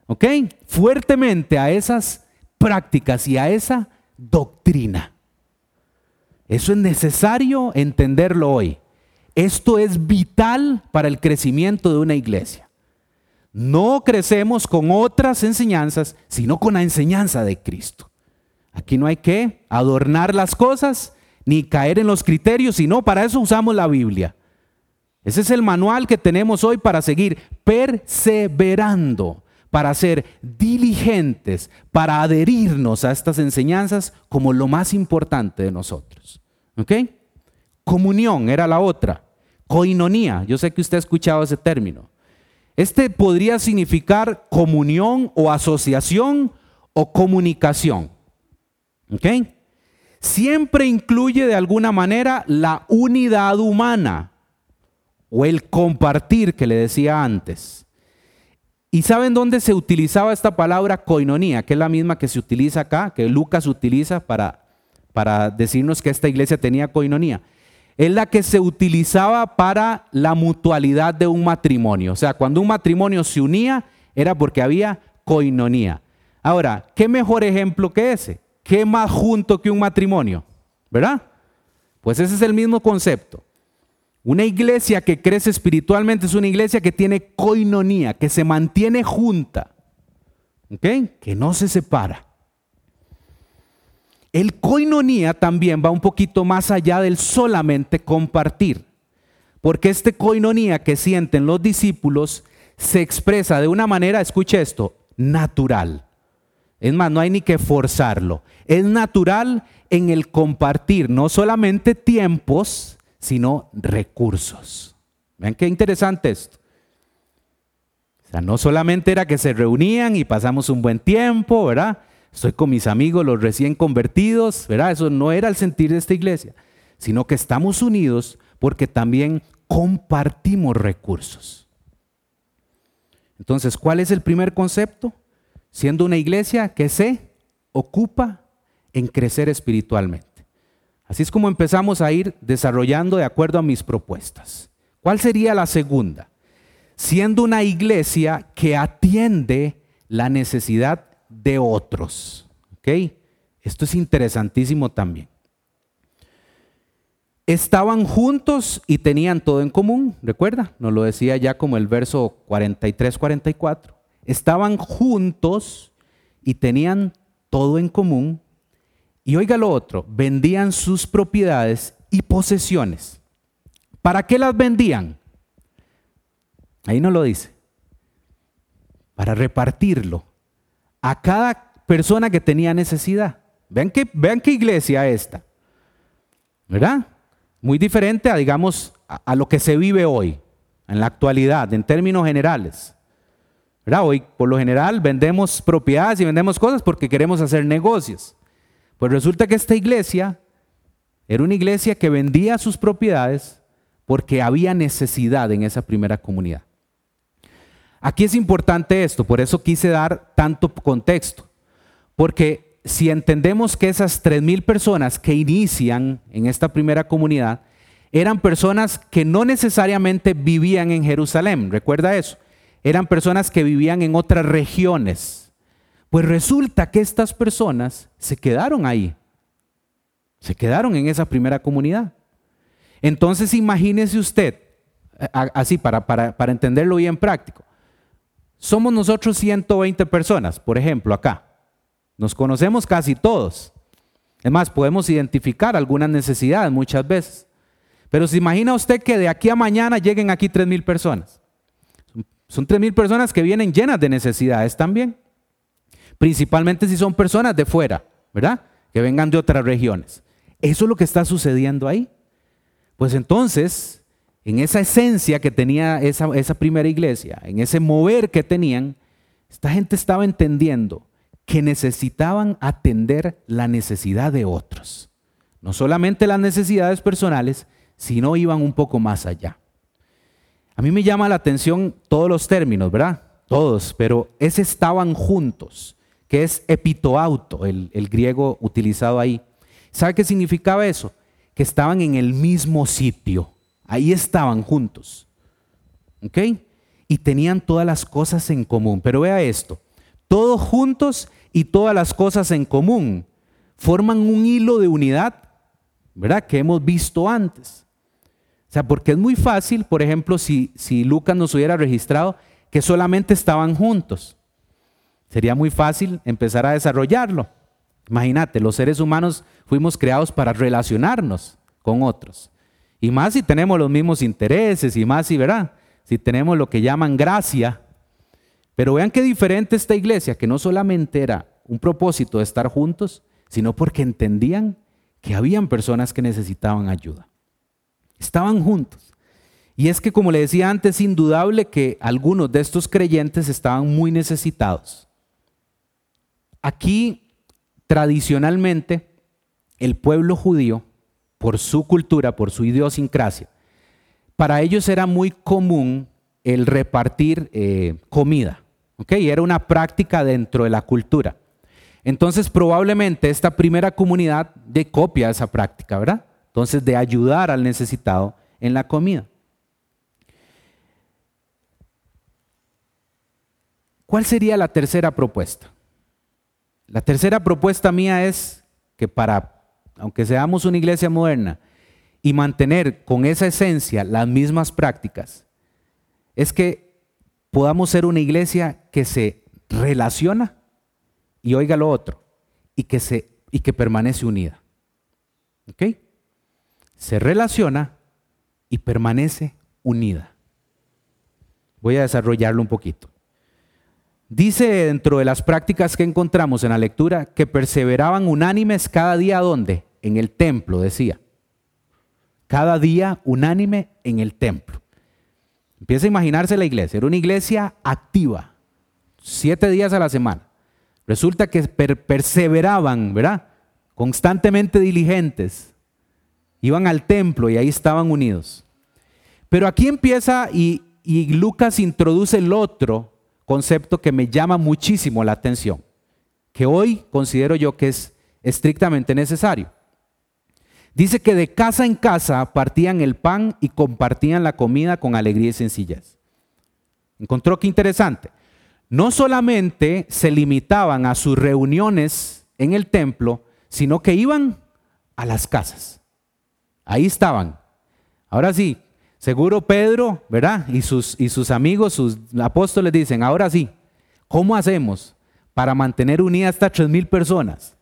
¿ok? Fuertemente a esas prácticas y a esa doctrina. Eso es necesario entenderlo hoy. Esto es vital para el crecimiento de una iglesia. No crecemos con otras enseñanzas, sino con la enseñanza de Cristo. Aquí no hay que adornar las cosas ni caer en los criterios, sino para eso usamos la Biblia. Ese es el manual que tenemos hoy para seguir perseverando, para ser diligentes, para adherirnos a estas enseñanzas como lo más importante de nosotros. ¿Ok? Comunión era la otra. Coinonía, yo sé que usted ha escuchado ese término. Este podría significar comunión o asociación o comunicación. ¿Ok? Siempre incluye de alguna manera la unidad humana o el compartir que le decía antes. ¿Y saben dónde se utilizaba esta palabra coinonía? Que es la misma que se utiliza acá, que Lucas utiliza para, para decirnos que esta iglesia tenía coinonía es la que se utilizaba para la mutualidad de un matrimonio. O sea, cuando un matrimonio se unía era porque había coinonía. Ahora, ¿qué mejor ejemplo que ese? ¿Qué más junto que un matrimonio? ¿Verdad? Pues ese es el mismo concepto. Una iglesia que crece espiritualmente es una iglesia que tiene coinonía, que se mantiene junta, ¿ok? Que no se separa. El coinonía también va un poquito más allá del solamente compartir, porque este coinonía que sienten los discípulos se expresa de una manera, escuche esto, natural. Es más, no hay ni que forzarlo. Es natural en el compartir no solamente tiempos, sino recursos. Vean qué interesante esto. O sea, no solamente era que se reunían y pasamos un buen tiempo, ¿verdad? Estoy con mis amigos, los recién convertidos, ¿verdad? Eso no era el sentir de esta iglesia, sino que estamos unidos porque también compartimos recursos. Entonces, ¿cuál es el primer concepto? Siendo una iglesia que se ocupa en crecer espiritualmente. Así es como empezamos a ir desarrollando de acuerdo a mis propuestas. ¿Cuál sería la segunda? Siendo una iglesia que atiende la necesidad de otros. ¿Ok? Esto es interesantísimo también. Estaban juntos y tenían todo en común, recuerda, nos lo decía ya como el verso 43-44. Estaban juntos y tenían todo en común. Y oiga lo otro, vendían sus propiedades y posesiones. ¿Para qué las vendían? Ahí no lo dice. Para repartirlo a cada persona que tenía necesidad. Vean qué, vean qué iglesia esta, ¿verdad? Muy diferente a, digamos, a, lo que se vive hoy, en la actualidad, en términos generales. ¿verdad? Hoy, por lo general, vendemos propiedades y vendemos cosas porque queremos hacer negocios. Pues resulta que esta iglesia era una iglesia que vendía sus propiedades porque había necesidad en esa primera comunidad. Aquí es importante esto, por eso quise dar tanto contexto, porque si entendemos que esas tres mil personas que inician en esta primera comunidad eran personas que no necesariamente vivían en Jerusalén, recuerda eso, eran personas que vivían en otras regiones. Pues resulta que estas personas se quedaron ahí, se quedaron en esa primera comunidad. Entonces imagínese usted, así para, para, para entenderlo bien práctico, somos nosotros 120 personas, por ejemplo, acá. Nos conocemos casi todos. Es más, podemos identificar algunas necesidades muchas veces. Pero se imagina usted que de aquí a mañana lleguen aquí 3.000 personas. Son 3.000 personas que vienen llenas de necesidades también. Principalmente si son personas de fuera, ¿verdad? Que vengan de otras regiones. Eso es lo que está sucediendo ahí. Pues entonces, en esa esencia que tenía esa, primera iglesia, en ese mover que tenían, esta gente estaba entendiendo que necesitaban atender la necesidad de otros. No solamente las necesidades personales, sino iban un poco más allá. A mí me llama la atención todos los términos, ¿verdad? Todos, pero ese estaban juntos. que es epitoauto, el griego utilizado ahí. ¿Sabe qué significaba eso? Que estaban en el mismo sitio, ahí estaban juntos. ¿Ok? Y tenían todas las cosas en común. Pero vea esto, todos juntos y todas las cosas en común forman un hilo de unidad, ¿verdad? Que hemos visto antes. O sea, porque es muy fácil, por ejemplo, si, si Lucas nos hubiera registrado que solamente estaban juntos. Sería muy fácil empezar a desarrollarlo. Imagínate, los seres humanos fuimos creados para relacionarnos con otros. Y más si tenemos los mismos intereses y más si, ¿verdad? Si tenemos lo que llaman gracia. Pero vean qué diferente esta iglesia, que no solamente era un propósito de estar juntos, sino porque entendían que habían personas que necesitaban ayuda. Estaban juntos. Y es que, como le decía antes, es indudable que algunos de estos creyentes estaban muy necesitados. Aquí, tradicionalmente, el pueblo judío, por su cultura, por su idiosincrasia, para ellos era muy común el repartir eh, comida. ¿okay? Era una práctica dentro de la cultura. Entonces, probablemente esta primera comunidad de copia esa práctica, ¿verdad? Entonces, de ayudar al necesitado en la comida. ¿Cuál sería la tercera propuesta? La tercera propuesta mía es que para, aunque seamos una iglesia moderna, y mantener con esa esencia las mismas prácticas, es que podamos ser una iglesia que se relaciona y oiga lo otro, y que, se, y que permanece unida. ¿Ok? Se relaciona y permanece unida. Voy a desarrollarlo un poquito. Dice dentro de las prácticas que encontramos en la lectura que perseveraban unánimes cada día ¿dónde? En el templo, decía. Cada día unánime en el templo. Empieza a imaginarse la iglesia. Era una iglesia activa, siete días a la semana. Resulta que perseveraban, ¿verdad? Constantemente diligentes. Iban al templo y ahí estaban unidos. Pero aquí empieza y Lucas introduce el otro concepto que me llama muchísimo la atención, que hoy considero yo que es estrictamente necesario. Dice que de casa en casa partían el pan y compartían la comida con alegría y sencillez. Encontró que interesante. No solamente se limitaban a sus reuniones en el templo, sino que iban a las casas. Ahí estaban. Ahora sí, Seguro Pedro, ¿verdad? Y sus, y sus amigos, sus apóstoles dicen, ahora sí, ¿cómo hacemos para mantener unidas estas mil personas?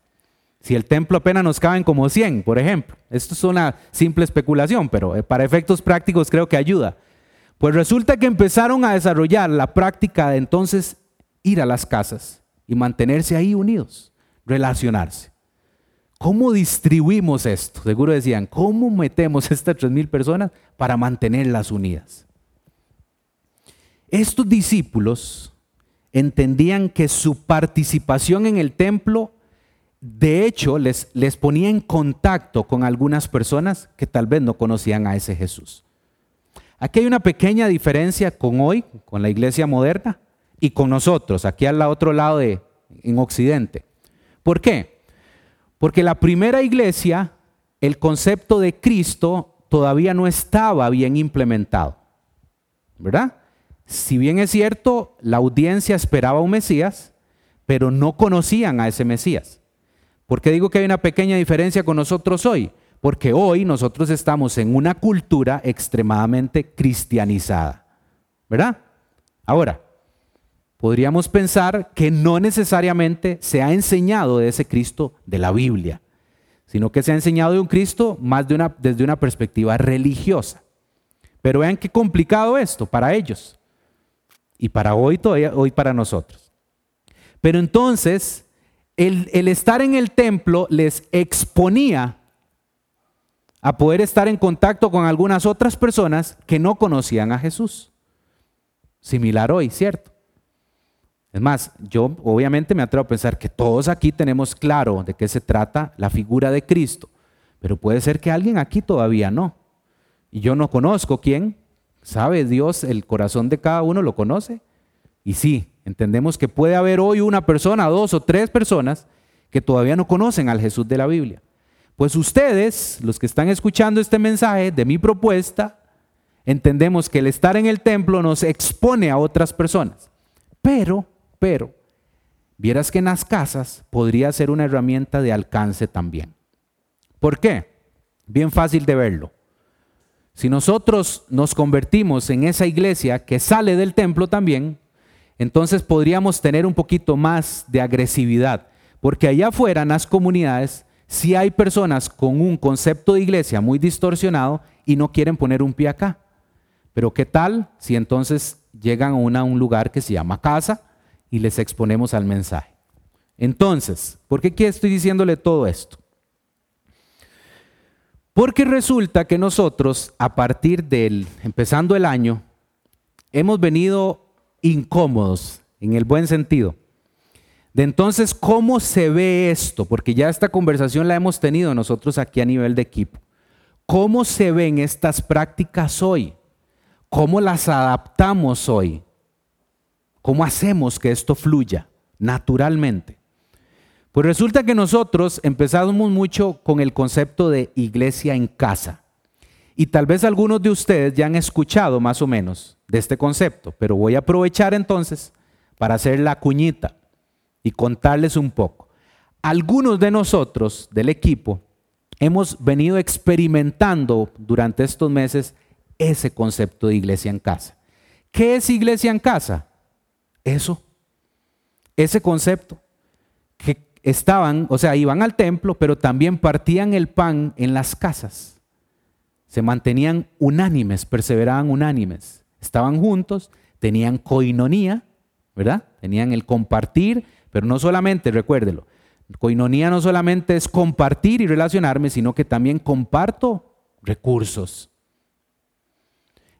Si el templo apenas nos caben como 100, por ejemplo. Esto es una simple especulación, pero eh, para efectos prácticos creo que ayuda. Pues resulta que empezaron a desarrollar la práctica de entonces ir a las casas y mantenerse ahí unidos, relacionarse. ¿Cómo distribuimos esto? Seguro decían, ¿cómo metemos [LAUGHS] estas tres mil personas para mantenerlas unidas? Estos discípulos entendían que su participación en el templo, de hecho, les, les ponía en contacto con algunas personas que tal vez no conocían a ese Jesús. Aquí hay una pequeña diferencia con hoy, con la iglesia moderna, y con nosotros, aquí al otro lado en Occidente. ¿Por qué? Porque la primera iglesia, el concepto de Cristo todavía no estaba bien implementado. ¿Verdad? Si bien es cierto, la audiencia esperaba un Mesías, pero no conocían a ese Mesías. ¿Por qué digo que hay una pequeña diferencia con nosotros hoy? Porque hoy nosotros estamos en una cultura extremadamente cristianizada. ¿Verdad? Ahora, podríamos pensar que no necesariamente se ha enseñado de ese Cristo de la Biblia, sino que se ha enseñado de un Cristo más desde una perspectiva religiosa. Pero vean qué complicado esto para ellos y para hoy todavía, hoy para nosotros. Pero entonces, el estar en el templo les exponía a poder estar en contacto con algunas otras personas que no conocían a Jesús. Similar hoy, ¿cierto? Es más, yo obviamente me atrevo a pensar que todos aquí tenemos claro de qué se trata la figura de Cristo, pero puede ser que alguien aquí todavía no. Y yo no conozco quién, ¿sabe Dios el corazón de cada uno? ¿Lo conoce? Y sí, entendemos que puede haber hoy una persona, dos o tres personas que todavía no conocen al Jesús de la Biblia. Pues ustedes, los que están escuchando este mensaje de mi propuesta, entendemos que el estar en el templo nos expone a otras personas. Pero, pero, vieras que en las casas podría ser una herramienta de alcance también. ¿Por qué? Bien fácil de verlo. Si nosotros nos convertimos en esa iglesia que sale del templo también, entonces podríamos tener un poquito más de agresividad, porque allá afuera en las comunidades si hay personas con un concepto de iglesia muy distorsionado y no quieren poner un pie acá. Pero ¿qué tal si entonces llegan a, un lugar que se llama casa y les exponemos al mensaje? Entonces, ¿por qué estoy diciéndole todo esto? Porque resulta que nosotros, a partir del, empezando el año, hemos venido incómodos, en el buen sentido, de entonces, ¿cómo se ve esto? Porque ya esta conversación la hemos tenido nosotros aquí a nivel de equipo. ¿Cómo se ven estas prácticas hoy? ¿Cómo las adaptamos hoy? ¿Cómo hacemos que esto fluya naturalmente? Pues resulta que nosotros empezamos mucho con el concepto de iglesia en casa. Y tal vez algunos de ustedes ya han escuchado más o menos de este concepto, pero voy a aprovechar entonces para hacer la cuñita y contarles un poco. Algunos de nosotros del equipo hemos venido experimentando durante estos meses ese concepto de iglesia en casa. ¿Qué es iglesia en casa? Eso, ese concepto, que estaban, o sea, iban al templo, pero también partían el pan en las casas. Se mantenían unánimes, perseveraban unánimes. Estaban juntos, tenían coinonía, ¿verdad? Tenían el compartir, pero no solamente, recuérdelo, coinonía no solamente es compartir y relacionarme, sino que también comparto recursos.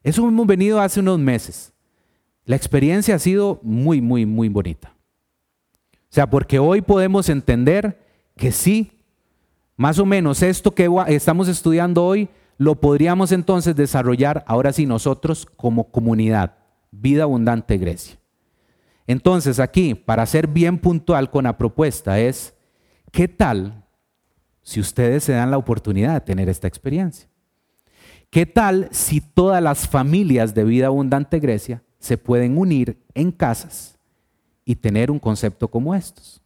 Eso hemos venido hace unos meses. La experiencia ha sido muy, muy, muy bonita. O sea, porque hoy podemos entender que sí, más o menos esto que estamos estudiando hoy, lo podríamos entonces desarrollar ahora sí nosotros como comunidad, vida abundante Grecia. Entonces aquí, para ser bien puntual con la propuesta, es, ¿qué tal si ustedes se dan la oportunidad de tener esta experiencia? ¿Qué tal si todas las familias de vida abundante Grecia se pueden unir en casas y tener un concepto como estos?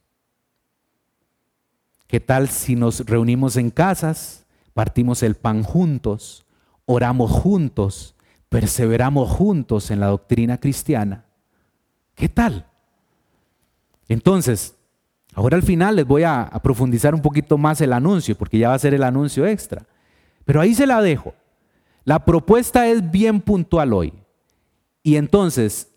¿Qué tal si nos reunimos en casas, partimos el pan juntos, oramos juntos, perseveramos juntos en la doctrina cristiana ¿Qué tal? Entonces, ahora al final les voy a, profundizar un poquito más el anuncio, porque ya va a ser el anuncio extra. Pero ahí se la dejo. La propuesta es bien puntual hoy. Y entonces,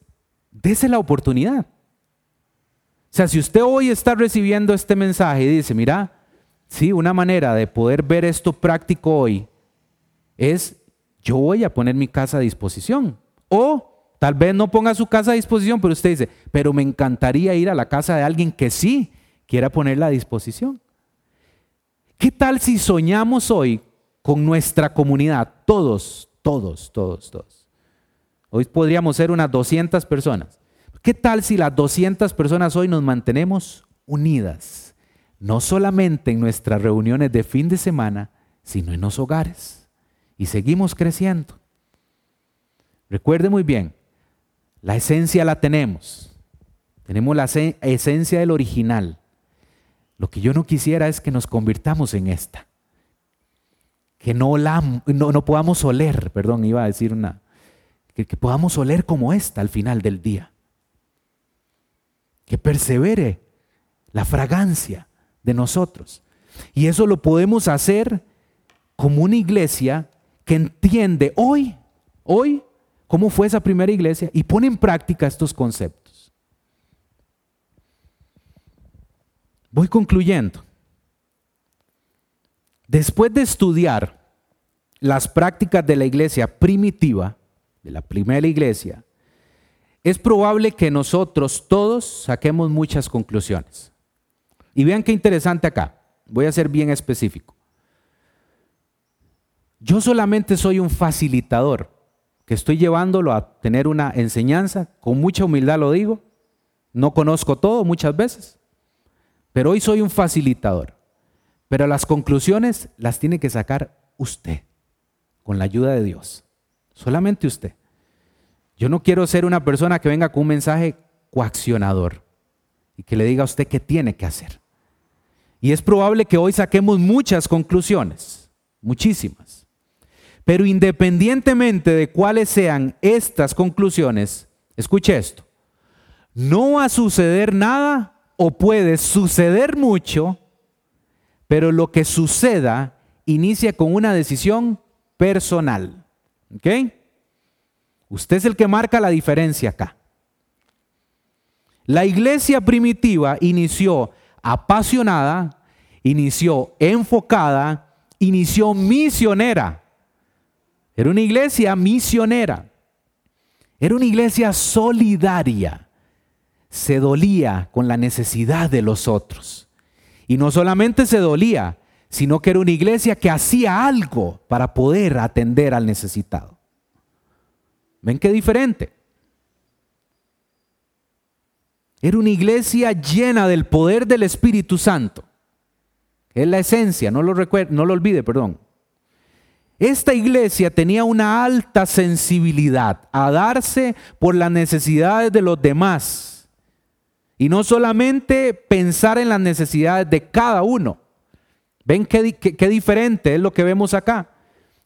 dése la oportunidad. O sea, si usted hoy está recibiendo este mensaje y dice, mira, sí, una manera de poder ver esto práctico hoy es, yo voy a poner mi casa a disposición. O Tal vez no ponga su casa a disposición, pero usted dice, pero me encantaría ir a la casa de alguien que sí quiera ponerla a disposición. ¿Qué tal si soñamos hoy con nuestra comunidad? Todos, todos, todos, todos. Hoy podríamos ser unas 200 personas. ¿Qué tal si las 200 personas hoy nos mantenemos unidas? No solamente en nuestras reuniones de fin de semana, sino en los hogares. Y seguimos creciendo. Recuerde muy bien, la esencia la tenemos. Tenemos la esencia del original. Lo que yo no quisiera es que nos convirtamos en esta. Que no, no, podamos oler, perdón, iba a decir una, que, podamos oler como esta al final del día. Que persevere la fragancia de nosotros. Y eso lo podemos hacer como una iglesia que entiende hoy, hoy cómo fue esa primera iglesia y pone en práctica estos conceptos. Voy concluyendo. Después de estudiar las prácticas de la iglesia primitiva, de la primera iglesia, es probable que nosotros todos saquemos muchas conclusiones. Y vean qué interesante acá. Voy a ser bien específico. Yo solamente soy un facilitador que estoy llevándolo a tener una enseñanza, con mucha humildad lo digo, No conozco todo muchas veces, pero hoy soy un facilitador. Pero las conclusiones las tiene que sacar usted, con la ayuda de Dios. Solamente usted. Yo no quiero ser una persona que venga con un mensaje coaccionador y que le diga a usted qué tiene que hacer. Y es probable que hoy saquemos muchas conclusiones, muchísimas. Pero independientemente de cuáles sean estas conclusiones, escuche esto, no va a suceder nada o puede suceder mucho, pero lo que suceda inicia con una decisión personal. ¿Ok? Usted es el que marca la diferencia acá. La iglesia primitiva inició apasionada, inició enfocada, inició misionera. Era una iglesia misionera. Era una iglesia solidaria. Se dolía con la necesidad de los otros. Y no solamente se dolía, sino que era una iglesia que hacía algo para poder atender al necesitado. ¿Ven qué diferente? Era una iglesia llena del poder del Espíritu Santo. Es la esencia, no lo, no lo olvide, perdón. Esta iglesia tenía una alta sensibilidad a darse por las necesidades de los demás. Y no solamente pensar en las necesidades de cada uno. ¿Ven qué, diferente es lo que vemos acá?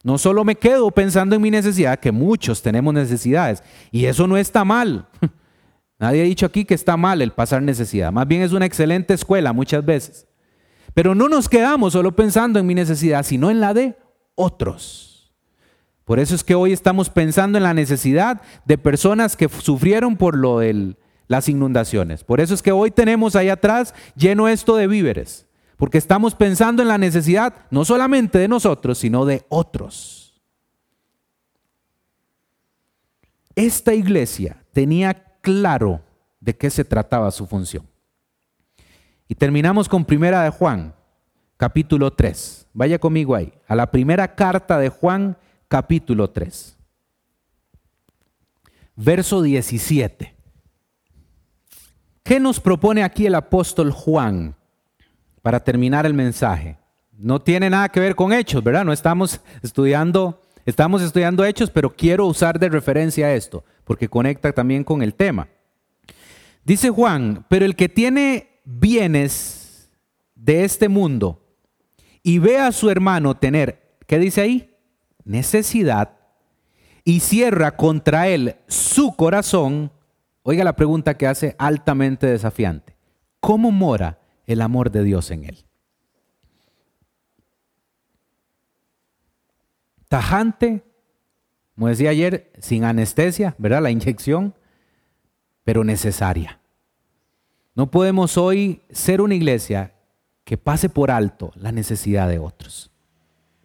No solo me quedo pensando en mi necesidad, que muchos tenemos necesidades. Y eso no está mal. [LAUGHS] Nadie ha dicho aquí que está mal el pasar necesidad. Más bien es una excelente escuela muchas veces. Pero no nos quedamos solo pensando en mi necesidad, sino en la de otros. Por eso es que hoy estamos pensando en la necesidad de personas que sufrieron por lo de las inundaciones. Por eso es que hoy tenemos ahí atrás lleno esto de víveres. Porque estamos pensando en la necesidad no solamente de nosotros, sino de otros. Esta iglesia tenía claro de qué se trataba su función. Y terminamos con Primera de Juan, capítulo 3. Vaya conmigo ahí, a la primera carta de Juan, capítulo 3. Verso 17. ¿Qué nos propone aquí el apóstol Juan para terminar el mensaje? No tiene nada que ver con hechos, ¿verdad? No estamos estudiando, estamos estudiando hechos, pero quiero usar de referencia esto porque conecta también con el tema. Dice Juan, pero el que tiene bienes de este mundo y ve a su hermano tener, ¿qué dice ahí? Necesidad y cierra contra él su corazón, oiga la pregunta que hace altamente desafiante. ¿Cómo mora el amor de Dios en él? Tajante como decía ayer, sin anestesia, ¿verdad? La inyección, pero necesaria. No podemos hoy ser una iglesia que pase por alto la necesidad de otros.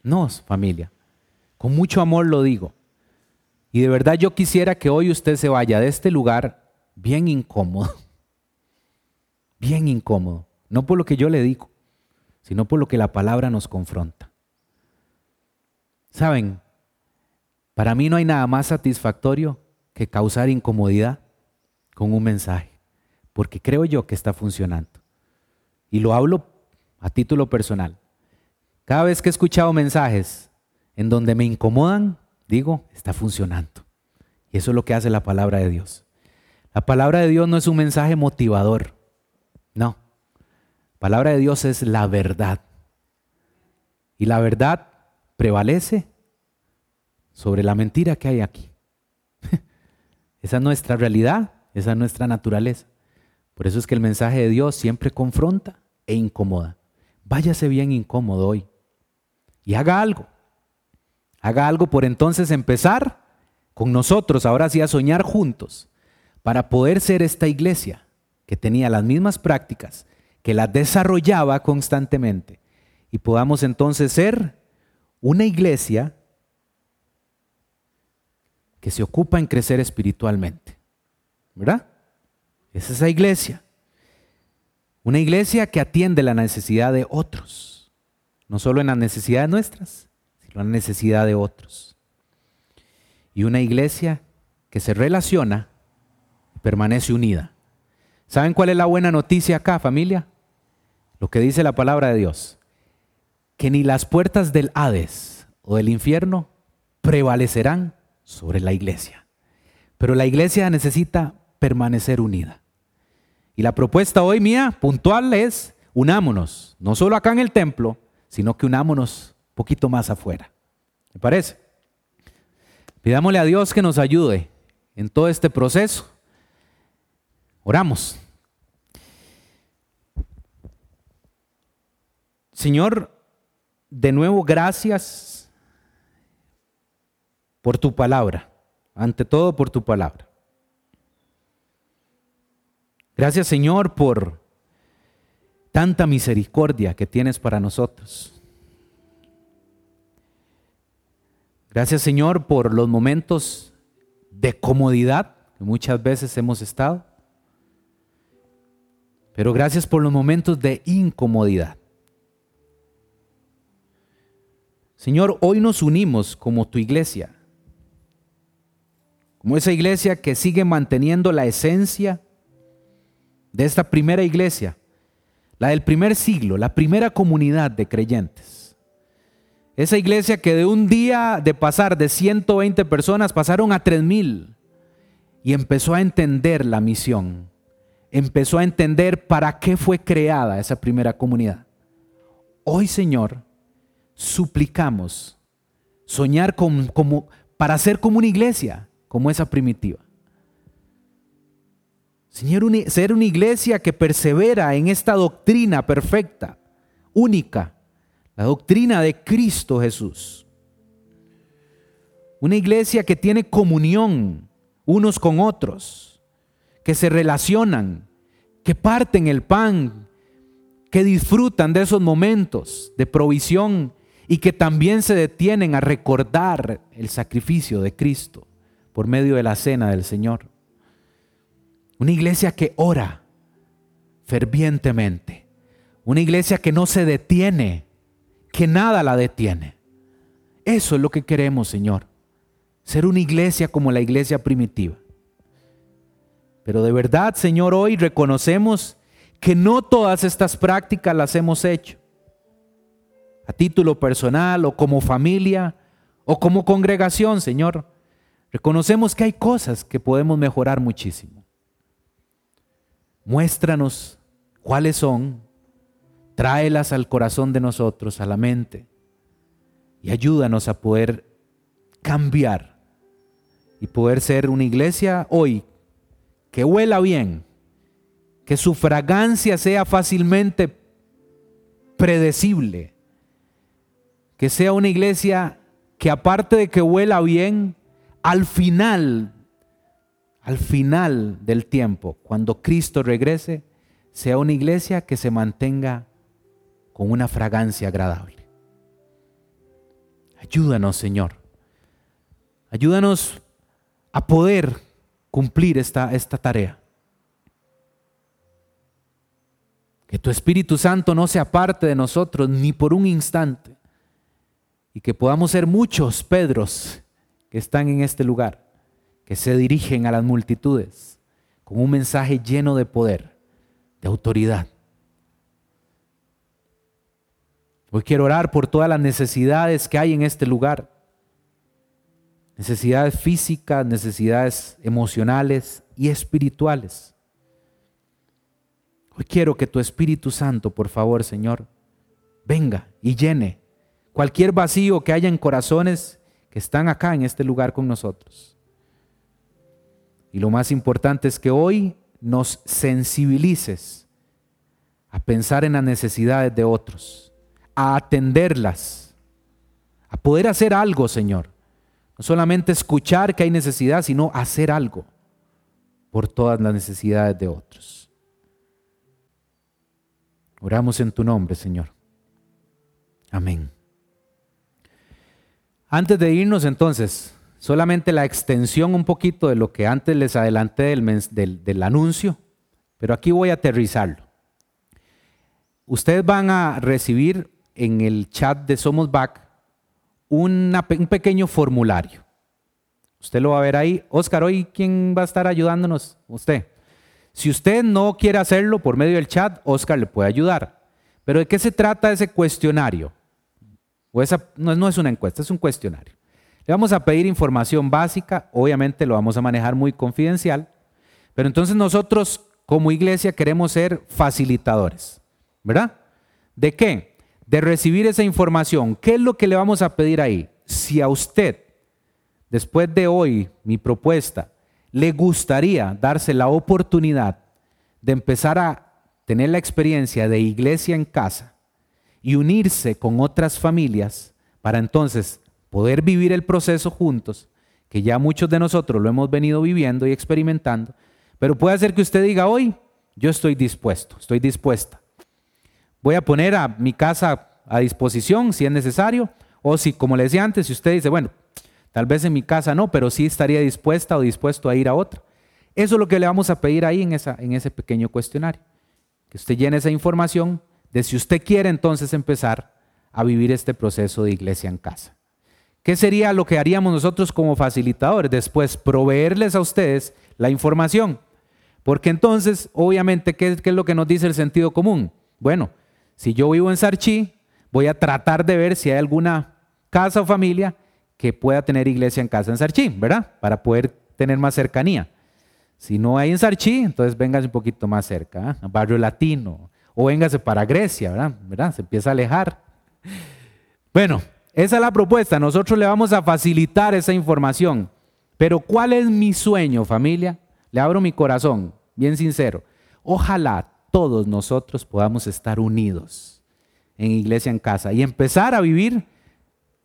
No, familia. Con mucho amor lo digo. Y de verdad yo quisiera que hoy usted se vaya de este lugar bien incómodo. [LAUGHS] Bien incómodo. No por lo que yo le digo, sino por lo que la palabra nos confronta. Saben, para mí no hay nada más satisfactorio que causar incomodidad con un mensaje, porque creo yo que está funcionando. Y lo hablo a título personal. Cada vez que he escuchado mensajes en donde me incomodan, digo, está funcionando. Y eso es lo que hace la palabra de Dios. La palabra de Dios no es un mensaje motivador, no. La palabra de Dios es la verdad. Y la verdad prevalece sobre la mentira que hay aquí. [LAUGHS] esa es nuestra realidad, esa es nuestra naturaleza. Por eso es que el mensaje de Dios siempre confronta e incomoda. Váyase bien incómodo hoy y haga algo. Haga algo por entonces empezar con nosotros, ahora sí, a soñar juntos, para poder ser esta iglesia que tenía las mismas prácticas, que las desarrollaba constantemente, y podamos entonces ser una iglesia que se ocupa en crecer espiritualmente. ¿Verdad? Es esa iglesia. Una iglesia que atiende la necesidad de otros. No solo en las necesidades nuestras, sino en la necesidad de otros. Y una iglesia que se relaciona y permanece unida. ¿Saben cuál es la buena noticia acá, familia? Lo que dice la palabra de Dios. Que ni las puertas del Hades o del infierno prevalecerán sobre la iglesia. Pero la iglesia necesita permanecer unida. Y la propuesta hoy mía, puntual, es unámonos, no solo acá en el templo, sino que unámonos un poquito más afuera. ¿Me parece? Pidámosle a Dios que nos ayude en todo este proceso. Oramos. Señor, de nuevo gracias por tu palabra, ante todo por tu palabra. Gracias Señor por tanta misericordia que tienes para nosotros. Gracias Señor por los momentos de comodidad que muchas veces hemos estado. Pero gracias por los momentos de incomodidad. Señor, hoy nos unimos como tu iglesia, como esa iglesia que sigue manteniendo la esencia de esta primera iglesia, la del primer siglo, la primera comunidad de creyentes. Esa iglesia que de un día de pasar de 120 personas pasaron a 3000 y empezó a entender la misión, empezó a entender para qué fue creada esa primera comunidad. Hoy, Señor, suplicamos soñar como, para ser como una iglesia, como esa primitiva. Señor, ser una iglesia que persevera en esta doctrina perfecta, única, la doctrina de Cristo Jesús. Una iglesia que tiene comunión unos con otros, que se relacionan, que parten el pan, que disfrutan de esos momentos de provisión y que también se detienen a recordar el sacrificio de Cristo por medio de la cena del Señor. Una iglesia que ora fervientemente. Una iglesia que no se detiene, que nada la detiene. Eso es lo que queremos, Señor. Ser una iglesia como la iglesia primitiva. Pero de verdad, Señor, hoy reconocemos que no todas estas prácticas las hemos hecho a título personal o como familia o como congregación, Señor. Reconocemos que hay cosas que podemos mejorar muchísimo. Muéstranos cuáles son, tráelas al corazón de nosotros, a la mente, y ayúdanos a poder cambiar y poder ser una iglesia hoy que huela bien, que su fragancia sea fácilmente predecible, que sea una iglesia que aparte de que huela bien, al final, al final del tiempo, cuando Cristo regrese, sea una iglesia que se mantenga con una fragancia agradable. Ayúdanos, Señor. Ayúdanos a poder cumplir esta, esta tarea. Que tu Espíritu Santo no se aparte de nosotros ni por un instante y que podamos ser muchos Pedros que están en este lugar, que se dirigen a las multitudes con un mensaje lleno de poder, de autoridad. Hoy quiero orar por todas las necesidades que hay en este lugar. Necesidades físicas, necesidades emocionales y espirituales. Hoy quiero que tu Espíritu Santo, por favor, Señor, venga y llene cualquier vacío que haya en corazones que están acá en este lugar con nosotros. Y lo más importante es que hoy nos sensibilices a pensar en las necesidades de otros, a atenderlas, a poder hacer algo, Señor. No solamente escuchar que hay necesidad, sino hacer algo por todas las necesidades de otros. Oramos en tu nombre, Señor. Amén. Antes de irnos entonces, solamente la extensión un poquito de lo que antes les adelanté del, del, anuncio, pero aquí voy a aterrizarlo. Ustedes van a recibir en el chat de Somos Back un pequeño formulario. Usted lo va a ver ahí. Oscar, hoy quién va a estar ayudándonos? Usted. Si usted no quiere hacerlo por medio del chat, Oscar le puede ayudar. Pero ¿de qué se trata ese cuestionario? O esa, no, no es una encuesta, es un cuestionario. Le vamos a pedir información básica, obviamente lo vamos a manejar muy confidencial, pero entonces nosotros como iglesia queremos ser facilitadores, ¿verdad? ¿De qué? De recibir esa información. ¿Qué es lo que le vamos a pedir ahí? Si a usted, después de hoy, mi propuesta, le gustaría darse la oportunidad de empezar a tener la experiencia de iglesia en casa y unirse con otras familias para entonces poder vivir el proceso juntos, que ya muchos de nosotros lo hemos venido viviendo y experimentando, pero puede ser que usted diga hoy, yo estoy dispuesto, estoy dispuesta. Voy a poner a mi casa a disposición si es necesario, o si, como le decía antes, si usted dice, bueno, Tal vez en mi casa no, pero sí estaría dispuesta o dispuesto a ir a otra. Eso es lo que le vamos a pedir ahí en, ese pequeño cuestionario. Que usted llene esa información de si usted quiere entonces empezar a vivir este proceso de iglesia en casa. ¿Qué sería lo que haríamos nosotros como facilitadores? Después, proveerles a ustedes la información. Porque entonces, obviamente, ¿qué, ¿qué, es lo que nos dice el sentido común? Bueno, si yo vivo en Sarchi, voy a tratar de ver si hay alguna casa o familia que pueda tener iglesia en casa en Sarchí, ¿verdad? Para poder tener más cercanía. Si no hay en Sarchí, entonces véngase un poquito más cerca, ¿eh? barrio latino, o véngase para Grecia, ¿verdad? ¿verdad? Se empieza a alejar. Bueno, esa es la propuesta. Nosotros le vamos a facilitar esa información. Pero ¿cuál es mi sueño, familia? Le abro mi corazón, bien sincero. Ojalá todos nosotros podamos estar unidos en iglesia en casa y empezar a vivir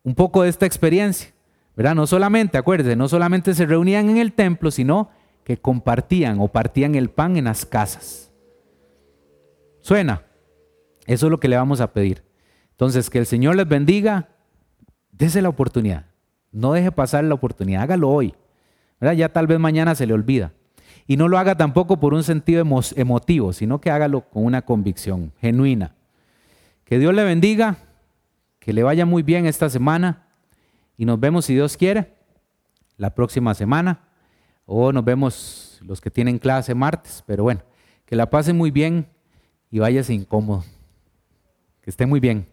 un poco de esta experiencia. ¿verdad? No solamente, acuérdense, no solamente se reunían en el templo, sino que compartían o partían el pan en las casas. ¿Suena? Eso es lo que le vamos a pedir. Entonces, que el Señor les bendiga, dése la oportunidad. No deje pasar la oportunidad, hágalo hoy. ¿verdad? Ya tal vez mañana se le olvida. Y no lo haga tampoco por un sentido emotivo, sino que hágalo con una convicción genuina. Que Dios le bendiga. Que le vaya muy bien esta semana y nos vemos, si Dios quiere, la próxima semana o nos vemos los que tienen clase martes. Pero bueno, que la pasen muy bien y váyase incómodo. Que esté muy bien.